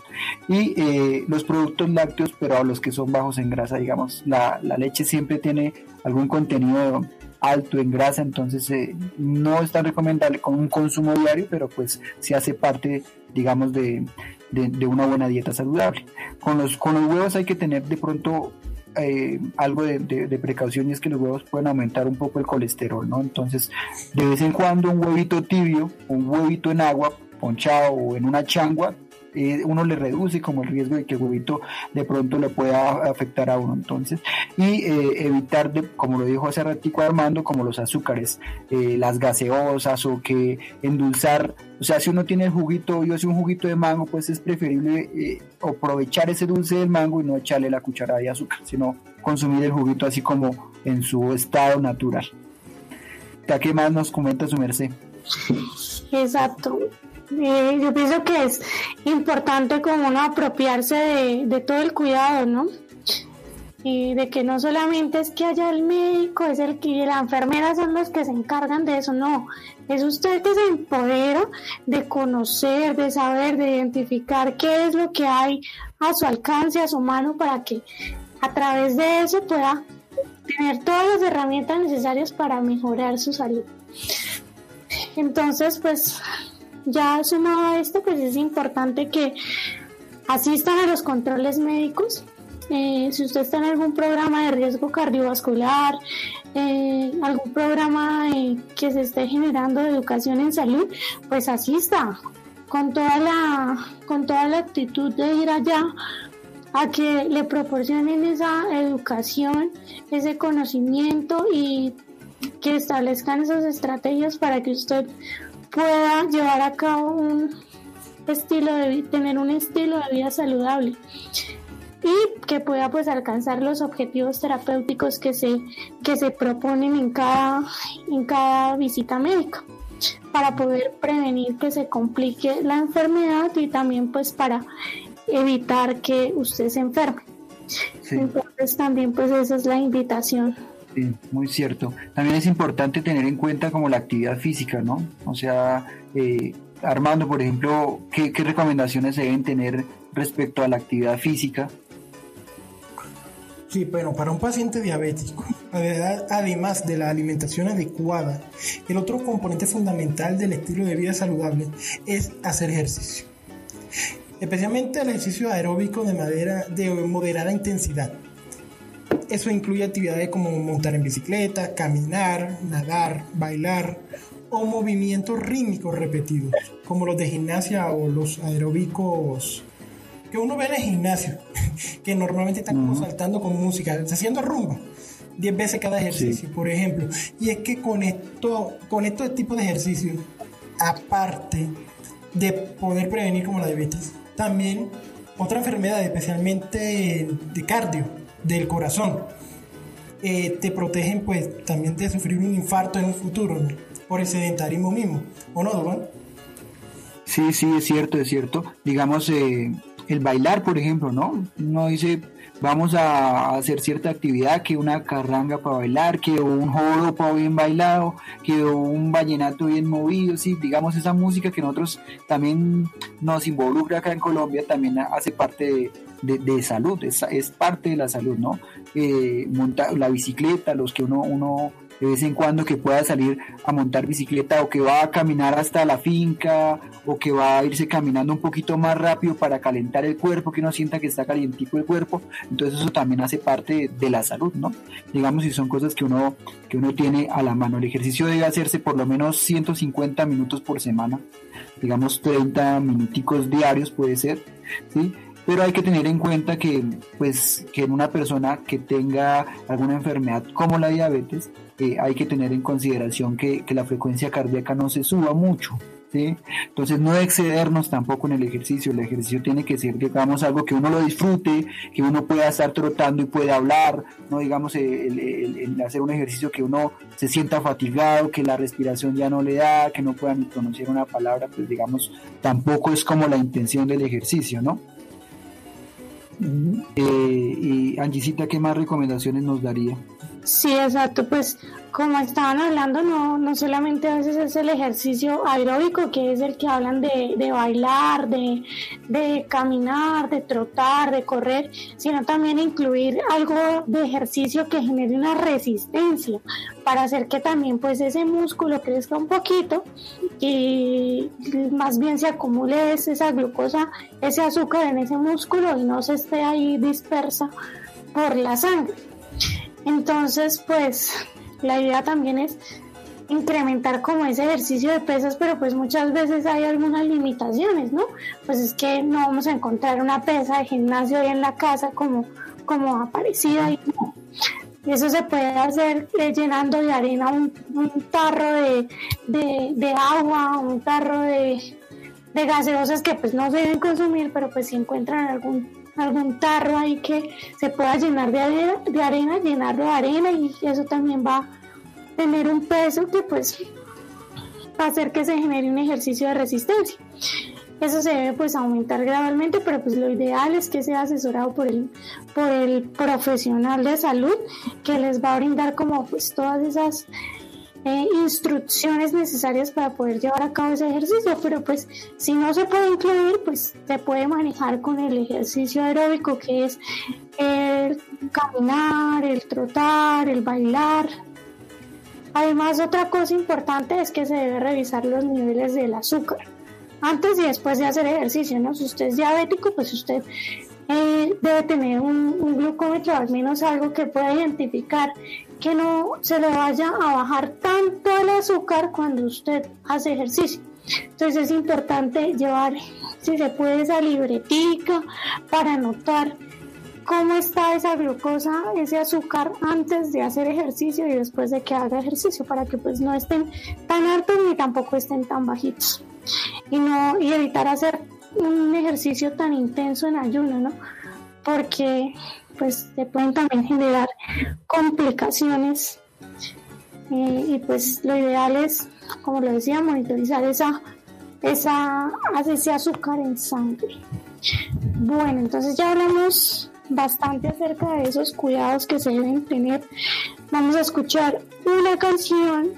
Y eh, los productos lácteos, pero los que son bajos en grasa, digamos, la, leche siempre tiene algún contenido alto en grasa, entonces eh, no es tan recomendable con un consumo diario, pero pues si hace parte, digamos, de, de, una buena dieta saludable. Con los, con los huevos hay que tener de pronto eh, algo de, de, precaución y es que los huevos pueden aumentar un poco el colesterol, ¿no? Entonces, de vez en cuando un huevito tibio, un huevito en agua, ponchado o en una changua, eh, uno le reduce como el riesgo de que el huevito de pronto le pueda afectar a uno. Entonces, y eh, evitar, de, como lo dijo hace ratico Armando, como los azúcares, eh, las gaseosas o que endulzar. O sea, si uno tiene el juguito, yo hace un juguito de mango, pues es preferible aprovechar ese dulce del mango y no echarle la cucharada de azúcar, sino consumir el juguito así como en su estado natural. ¿Ya qué más nos comenta su merced? Exacto. Yo pienso que es importante como uno apropiarse de, todo el cuidado, ¿no? Y de que no solamente es que haya el médico, es el que la enfermera son los que se encargan de eso, no, es usted que se empodera de conocer, de saber, de identificar qué es lo que hay a su alcance, a su mano, para que a través de eso pueda tener todas las herramientas necesarias para mejorar su salud. Entonces, pues ya sumado a esto, pues es importante que asistan a los controles médicos. Eh, si usted está en algún programa de riesgo cardiovascular, eh, algún programa eh, que se esté generando de educación en salud, pues asista con toda la, con toda la actitud de ir allá a que le proporcionen esa educación, ese conocimiento y que establezcan esas estrategias para que usted pueda llevar a cabo un estilo de tener un estilo de vida saludable y que pueda pues alcanzar los objetivos terapéuticos que se que se proponen en cada en cada visita médica para poder prevenir que se complique la enfermedad y también pues para evitar que usted se enferme. Entonces también pues esa es la invitación Muy cierto. También es importante tener en cuenta como la actividad física, ¿no? O sea, eh, Armando, por ejemplo, ¿qué, recomendaciones se deben tener respecto a la actividad física? Sí, bueno, para un paciente diabético, además de la alimentación adecuada, el otro componente fundamental del estilo de vida saludable es hacer ejercicio. Especialmente el ejercicio aeróbico de, madera, de moderada intensidad, eso incluye actividades como montar en bicicleta, caminar, nadar, bailar o movimientos rítmicos repetidos, como los de gimnasia o los aeróbicos que uno ve en el gimnasio, que normalmente están como saltando con música, haciendo rumba. 10 veces cada ejercicio, por ejemplo. Y es que con esto, con estos tipos de ejercicios, aparte de poder prevenir como la diabetes, también otra enfermedad, especialmente de cardio, del corazón. Eh, te protegen pues también de sufrir un infarto en un futuro por el sedentarismo mismo, ¿o no, Duan? Sí, sí, es cierto, es cierto. Digamos, eh, el bailar, por ejemplo, ¿no? Uno dice, vamos a hacer cierta actividad, que una carranga para bailar, que un joropo bien bailado, que un vallenato bien movido, sí, digamos esa música que nosotros también nos involucra acá en Colombia, también hace parte de, de, salud, es, es, parte de la salud, ¿no? Eh, montar la bicicleta, los que uno, uno de vez en cuando que pueda salir a montar bicicleta o que va a caminar hasta la finca o que va a irse caminando un poquito más rápido para calentar el cuerpo, que uno sienta que está calientico el cuerpo, entonces eso también hace parte de, la salud, ¿no? Digamos si son cosas que uno, que uno tiene a la mano. El ejercicio debe hacerse por lo menos 150 minutos por semana, digamos 30 minuticos diarios puede ser, ¿sí? Pero hay que tener en cuenta que, pues, que en una persona que tenga alguna enfermedad como la diabetes, eh, hay que tener en consideración que, la frecuencia cardíaca no se suba mucho. ¿sí? Entonces no excedernos tampoco en el ejercicio, el ejercicio tiene que ser, digamos, algo que uno lo disfrute, que uno pueda estar trotando y pueda hablar, no digamos hacer un ejercicio que uno se sienta fatigado, que la respiración ya no le da, que no pueda ni pronunciar una palabra, pues digamos, tampoco es como la intención del ejercicio, ¿no? Eh, y Angisita, ¿qué más recomendaciones nos daría? Sí, exacto, pues como estaban hablando, no, no solamente a veces es el ejercicio aeróbico, que es el que hablan de, de bailar, de, de, caminar, de trotar, de correr, sino también incluir algo de ejercicio que genere una resistencia para hacer que también pues ese músculo crezca un poquito y más bien se acumule esa glucosa, ese azúcar en ese músculo y no se esté ahí dispersa por la sangre. Entonces, pues la idea también es incrementar como ese ejercicio de pesas, pero pues muchas veces hay algunas limitaciones, ¿no? Pues es que no vamos a encontrar una pesa de gimnasio ahí en la casa como, como aparecida y eso se puede hacer eh, llenando de arena un, tarro de, de, agua, un tarro de, de gaseosas que pues no se deben consumir, pero pues si encuentran algún algún tarro ahí que se pueda llenar de arena, de arena, llenarlo de arena y eso también va a tener un peso que pues va a hacer que se genere un ejercicio de resistencia. Eso se debe pues aumentar gradualmente, pero pues lo ideal es que sea asesorado por el, por el profesional de salud que les va a brindar como pues todas esas eh, instrucciones necesarias para poder llevar a cabo ese ejercicio, pero pues si no se puede incluir, pues se puede manejar con el ejercicio aeróbico que es el caminar, el trotar, el bailar. Además, otra cosa importante es que se debe revisar los niveles del azúcar antes y después de hacer ejercicio, ¿no? Si usted es diabético, pues usted eh, debe tener un, un, glucómetro, al menos algo que pueda identificar que no se le vaya a bajar tanto el azúcar cuando usted hace ejercicio. Entonces es importante llevar, si se puede, esa libretica para anotar cómo está esa glucosa, ese azúcar antes de hacer ejercicio y después de que haga ejercicio, para que pues no estén tan altos ni tampoco estén tan bajitos. Y no y evitar hacer un ejercicio tan intenso en ayuno, ¿no? Porque pues se pueden también generar complicaciones y pues lo ideal es, como lo decía, monitorizar esa, esa, ese azúcar en sangre. Bueno, entonces ya hablamos bastante acerca de esos cuidados que se deben tener. Vamos a escuchar una canción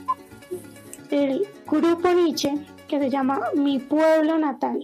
del grupo Nietzsche que se llama Mi pueblo natal.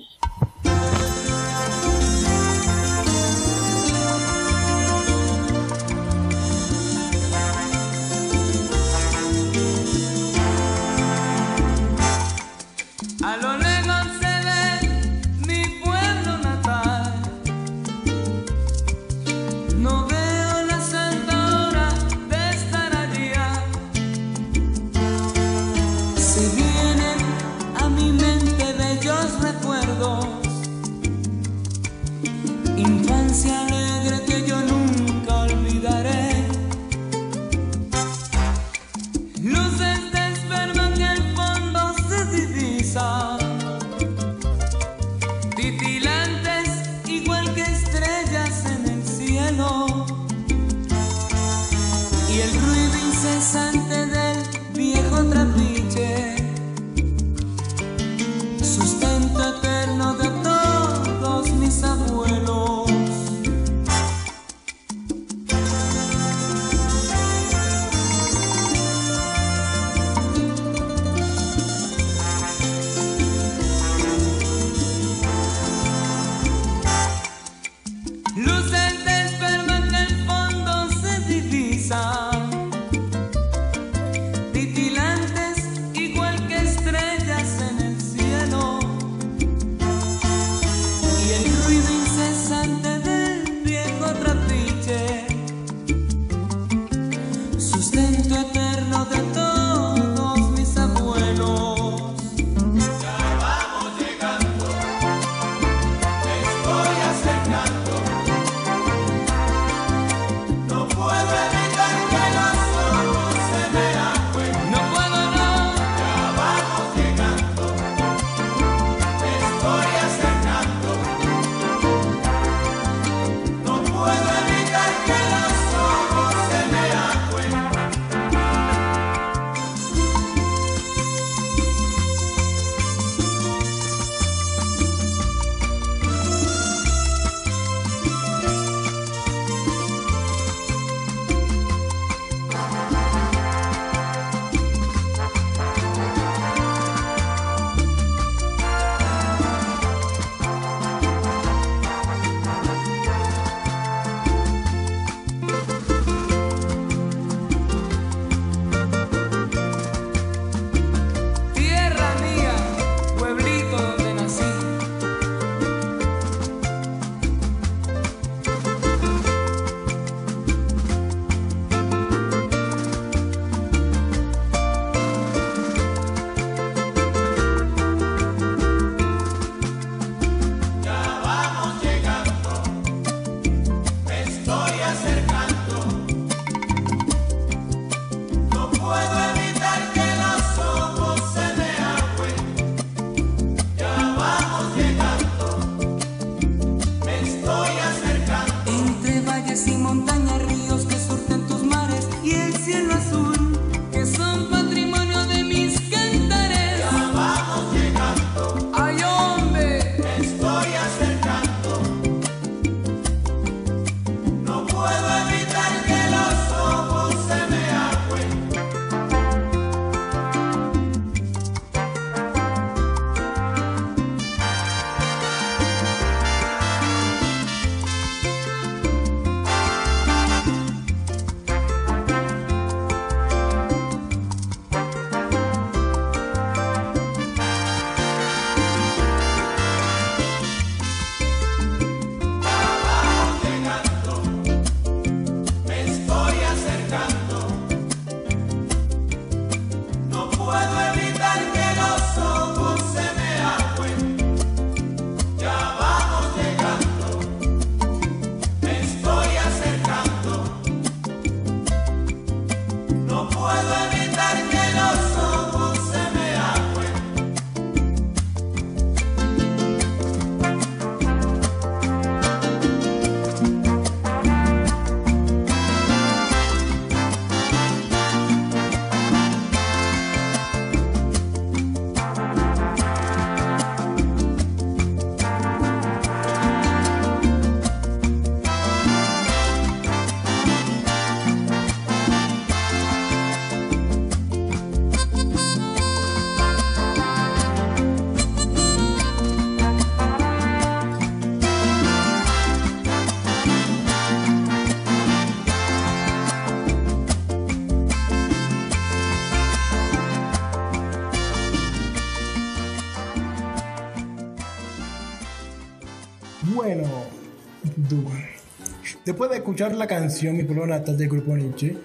Después de escuchar la canción Mi pueblo natal del grupo Nietzsche,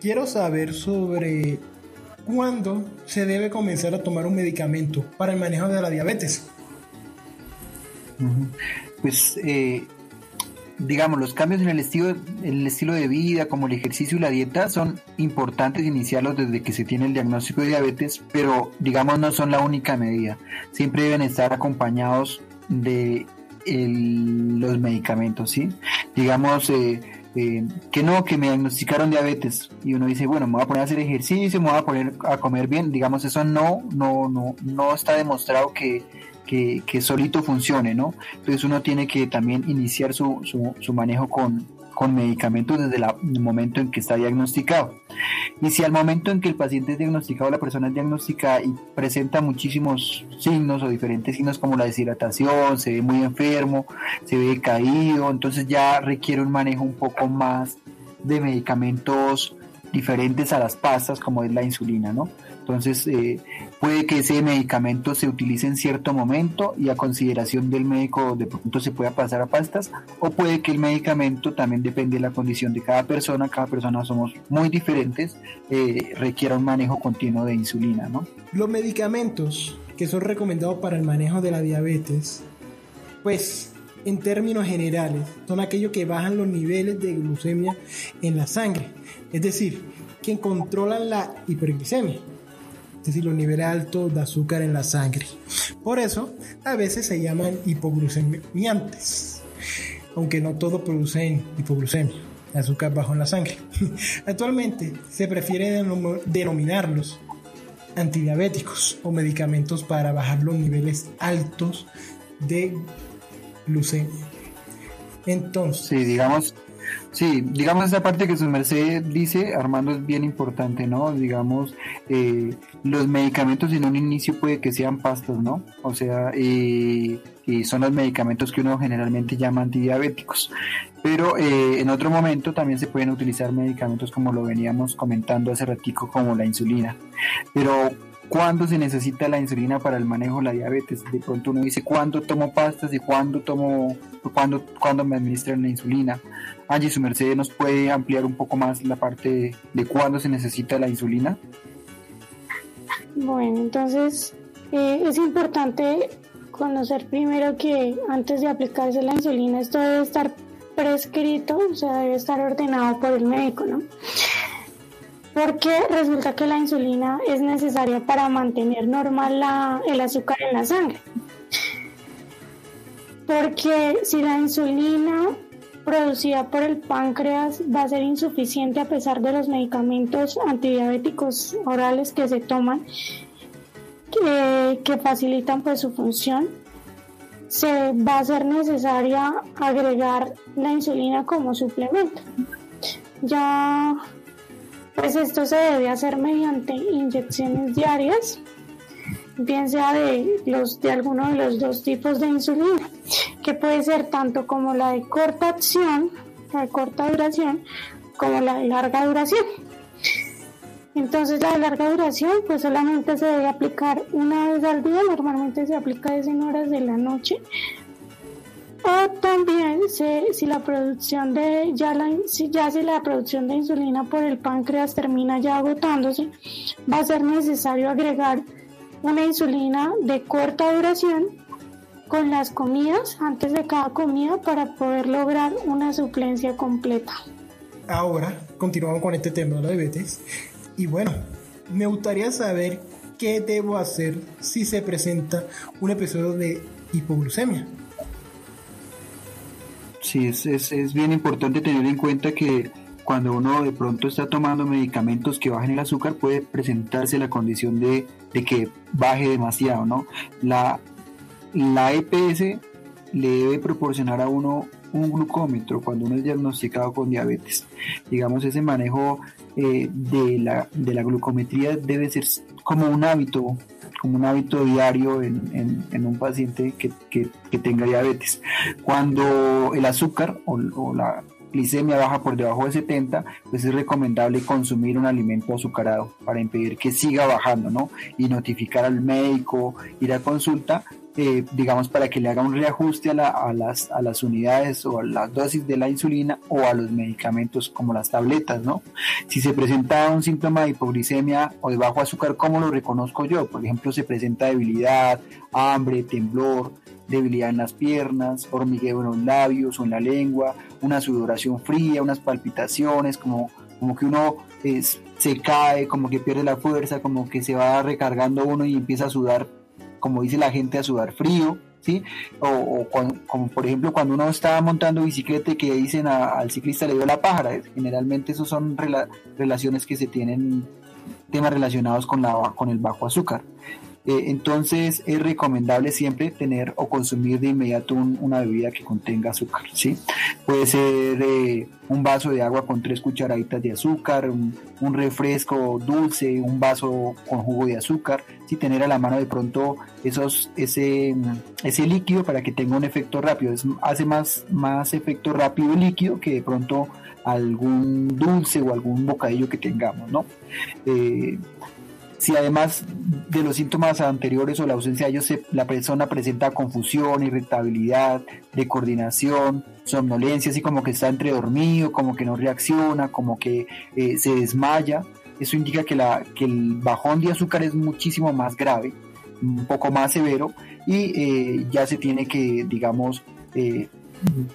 quiero saber sobre cuándo se debe comenzar a tomar un medicamento para el manejo de la diabetes. Pues, eh, digamos, los cambios en el estilo, el estilo de vida, como el ejercicio y la dieta, son importantes iniciarlos desde que se tiene el diagnóstico de diabetes, pero, digamos, no son la única medida. Siempre deben estar acompañados de los medicamentos, ¿sí? Digamos, eh, eh, que no, que me diagnosticaron diabetes y uno dice, bueno, me voy a poner a hacer ejercicio, me voy a poner a comer bien, digamos, eso no, no, no, no está demostrado que, que, solito funcione, ¿no? Entonces uno tiene que también iniciar su, su, su manejo con, con medicamentos desde el momento en que está diagnosticado. Y si al momento en que el paciente es diagnosticado, la persona es diagnosticada y presenta muchísimos signos o diferentes signos como la deshidratación, se ve muy enfermo, se ve caído, entonces ya requiere un manejo un poco más de medicamentos diferentes a las pastas como es la insulina, ¿no? Entonces, eh, puede que ese medicamento se utilice en cierto momento y a consideración del médico de pronto se pueda pasar a pastas, o puede que el medicamento también depende de la condición de cada persona, cada persona somos muy diferentes, eh, requiera un manejo continuo de insulina, ¿no? Los medicamentos que son recomendados para el manejo de la diabetes, pues en términos generales, son aquellos que bajan los niveles de glucemia en la sangre, es decir, que controlan la hiperglicemia es decir, los niveles altos de azúcar en la sangre. Por eso, a veces se llaman hipoglucemiantes, aunque no todos producen hipoglucemia, azúcar bajo en la sangre. Actualmente se prefiere denominarlos antidiabéticos o medicamentos para bajar los niveles altos de glucemia. Entonces, sí, digamos, Sí, digamos esa parte que su merced dice, Armando, es bien importante, ¿no? Digamos, eh, los medicamentos en un inicio puede que sean pastas, ¿no? O sea, y son los medicamentos que uno generalmente llama antidiabéticos. Pero eh, en otro momento también se pueden utilizar medicamentos como lo veníamos comentando hace ratico, como la insulina. Pero cuándo se necesita la insulina para el manejo de la diabetes. De pronto uno dice cuándo tomo pastas y cuándo tomo, cuándo, cuándo me administran la insulina. Angie, su merced nos puede ampliar un poco más la parte de, cuándo se necesita la insulina. Bueno, entonces eh, es importante conocer primero que antes de aplicarse la insulina esto debe estar prescrito, o sea, debe estar ordenado por el médico, ¿no? porque resulta que la insulina es necesaria para mantener normal el azúcar en la sangre. Porque si la insulina producida por el páncreas va a ser insuficiente a pesar de los medicamentos antidiabéticos orales que se toman, que, que facilitan pues su función, se va a ser necesaria agregar la insulina como suplemento. Ya pues esto se debe hacer mediante inyecciones diarias, bien sea de, los, de alguno de los dos tipos de insulina, que puede ser tanto como la de corta acción, la de corta duración, como la de larga duración. Entonces la de larga duración pues solamente se debe aplicar una vez al día, normalmente se aplica en horas de la noche o también si, la producción de ya la, ya si la producción de insulina por el páncreas termina ya agotándose, va a ser necesario agregar una insulina de corta duración con las comidas antes de cada comida para poder lograr una suplencia completa. Ahora continuamos con este tema de la diabetes y bueno, me gustaría saber qué debo hacer si se presenta un episodio de hipoglucemia. Sí, es, es, bien importante tener en cuenta que cuando uno de pronto está tomando medicamentos que bajen el azúcar puede presentarse la condición de, que baje demasiado, ¿no? La, la EPS le debe proporcionar a uno un glucómetro cuando uno es diagnosticado con diabetes. Digamos, ese manejo eh, de, la, de la glucometría debe ser como un hábito como un hábito diario en, en, un paciente que, que, tenga diabetes. Cuando el azúcar o, o, la glicemia baja por debajo de 70, pues es recomendable consumir un alimento azucarado para impedir que siga bajando, ¿no? Y notificar al médico, ir a consulta eh, digamos, para que le haga un reajuste a, la- a las, a las unidades o a las dosis de la insulina o a los medicamentos como las tabletas, ¿no? Si se presenta un síntoma de hipoglicemia o de bajo azúcar, ¿cómo lo reconozco yo? Por ejemplo, se presenta debilidad, hambre, temblor, debilidad en las piernas, hormigueo en los labios o en la lengua, una sudoración fría, unas palpitaciones, como, como que uno es- se cae, como que pierde la fuerza, como que se va recargando uno y empieza a sudar, como dice la gente, a sudar frío, ¿sí? O, como por ejemplo cuando uno está montando bicicleta y que dicen al ciclista le dio la pájara, generalmente esos son rela- relaciones que se tienen, temas relacionados con, la, con el bajo azúcar. Eh, entonces es recomendable siempre tener o consumir de inmediato un- una bebida que contenga azúcar, ¿sí? Puede ser eh, un vaso de agua con tres cucharaditas de azúcar, un, refresco dulce, un vaso con jugo de azúcar, ¿sí? Tener a la mano de pronto esos, ese, ese líquido para que tenga un efecto rápido. Es- hace más, más efecto rápido el líquido que de pronto algún dulce o algún bocadillo que tengamos, ¿no? Eh, si además de los síntomas anteriores o la ausencia de ellos, la persona presenta confusión, irritabilidad, de coordinación, somnolencia, así como que está entre dormido, como que no reacciona, como que eh, se desmaya, eso indica que, la, que el bajón de azúcar es muchísimo más grave, un poco más severo, y eh, ya se tiene que, digamos, eh,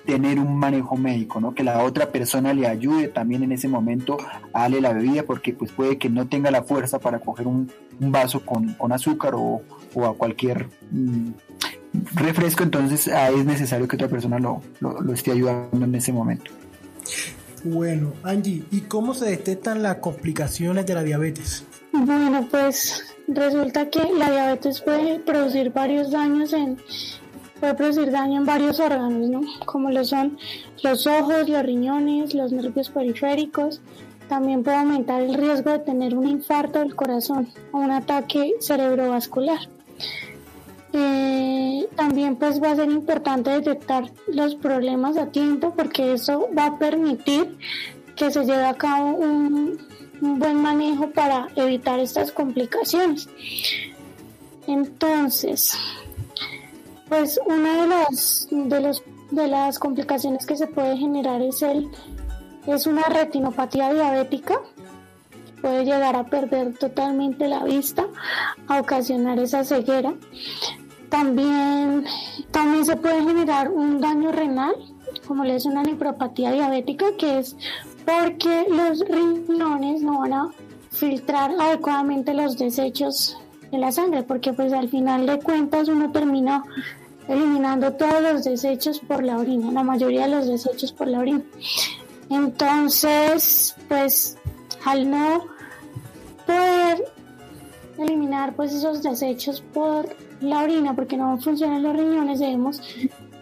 tener un manejo médico, ¿no? Que la otra persona le ayude también en ese momento a darle la bebida, porque pues puede que no tenga la fuerza para coger un, un vaso con, con azúcar o, o a cualquier mm, refresco, entonces ah, es necesario que otra persona lo, lo, lo esté ayudando en ese momento. Bueno, Angie, ¿y cómo se detectan las complicaciones de la diabetes? Bueno, pues resulta que la diabetes puede producir varios daños en puede producir daño en varios órganos, ¿no? Como lo son los ojos, los riñones, los nervios periféricos. También puede aumentar el riesgo de tener un infarto del corazón o un ataque cerebrovascular. Eh, también pues va a ser importante detectar los problemas a tiempo porque eso va a permitir que se lleve a cabo un, un buen manejo para evitar estas complicaciones. Entonces, pues una de las de los de las complicaciones que se puede generar es el es una retinopatía diabética puede llegar a perder totalmente la vista a ocasionar esa ceguera. También también se puede generar un daño renal como le es una nefropatía diabética que es porque los riñones no van a filtrar adecuadamente los desechos la sangre, porque pues al final de cuentas uno termina eliminando todos los desechos por la orina, la mayoría de los desechos por la orina. Entonces, pues al no poder eliminar pues esos desechos por la orina, porque no funcionan los riñones, debemos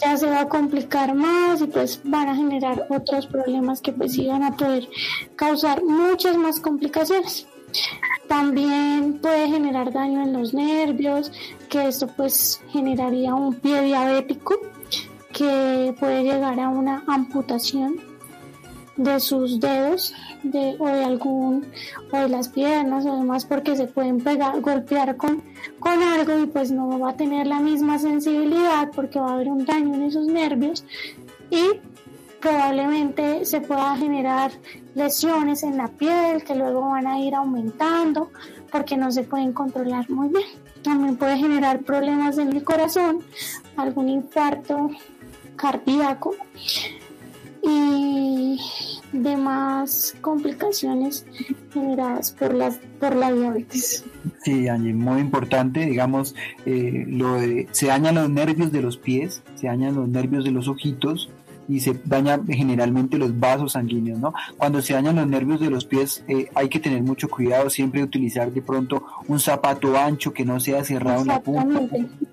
ya se va a complicar más y pues van a generar otros problemas que pues van a poder causar muchas más complicaciones. También puede generar daño en los nervios, que esto pues generaría un pie diabético que puede llegar a una amputación de sus dedos de, o de algún o de las piernas o demás porque se pueden pegar golpear con, con algo y pues no va a tener la misma sensibilidad porque va a haber un daño en esos nervios y probablemente se pueda generar lesiones en la piel que luego van a ir aumentando porque no se pueden controlar muy bien. También puede generar problemas en el corazón, algún infarto cardíaco y demás complicaciones generadas por la, por la diabetes. Sí, Angie, muy importante, digamos, eh, lo de, se dañan los nervios de los pies, se dañan los nervios de los ojitos y se dañan generalmente los vasos sanguíneos, ¿no? Cuando se dañan los nervios de los pies eh, hay que tener mucho cuidado, siempre utilizar de pronto un zapato ancho que no sea cerrado en la punta,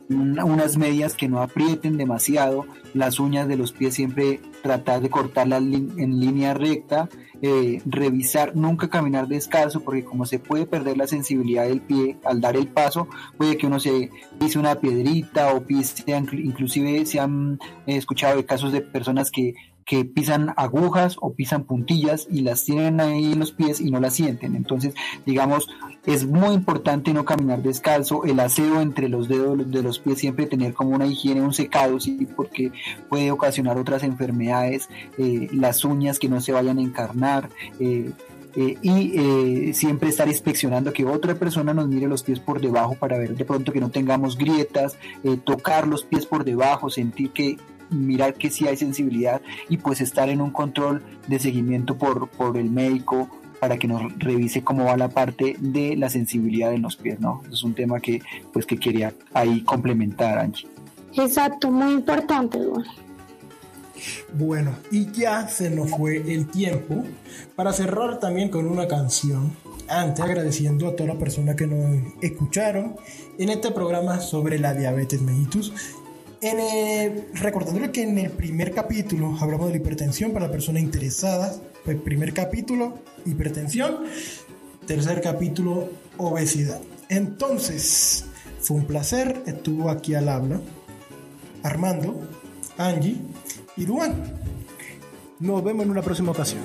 una- unas medias que no aprieten demasiado, las uñas de los pies siempre tratar de cortarlas lin- en línea recta, eh, revisar, nunca caminar descalzo porque como se puede perder la sensibilidad del pie al dar el paso, puede que uno se pise una piedrita o pise, inclusive se han eh, escuchado de casos de personas que que pisan agujas o pisan puntillas y las tienen ahí en los pies y no las sienten. Entonces, digamos, es muy importante no caminar descalzo, el aseo entre los dedos de los pies siempre tener como una higiene, un secado, ¿sí? porque puede ocasionar otras enfermedades, eh, las uñas que no se vayan a encarnar. Eh, eh, y siempre estar inspeccionando que otra persona nos mire los pies por debajo para ver de pronto que no tengamos grietas, tocar los pies por debajo, sentir que mirar que sí hay sensibilidad y pues estar en un control de seguimiento por, por el médico para que nos revise cómo va la parte de la sensibilidad en los pies, ¿no? Es un tema que pues que quería ahí complementar, Angie. Exacto, muy importante, Bueno, y ya se nos fue el tiempo para cerrar también con una canción. Antes agradeciendo a todas las personas que nos escucharon en este programa sobre la diabetes mellitus. En recordándole que en el primer capítulo hablamos de la hipertensión para personas interesadas. El primer capítulo, hipertensión. Tercer capítulo, obesidad. Entonces, fue un placer. Estuvo aquí al habla Armando, Angie y Duan. Nos vemos en una próxima ocasión.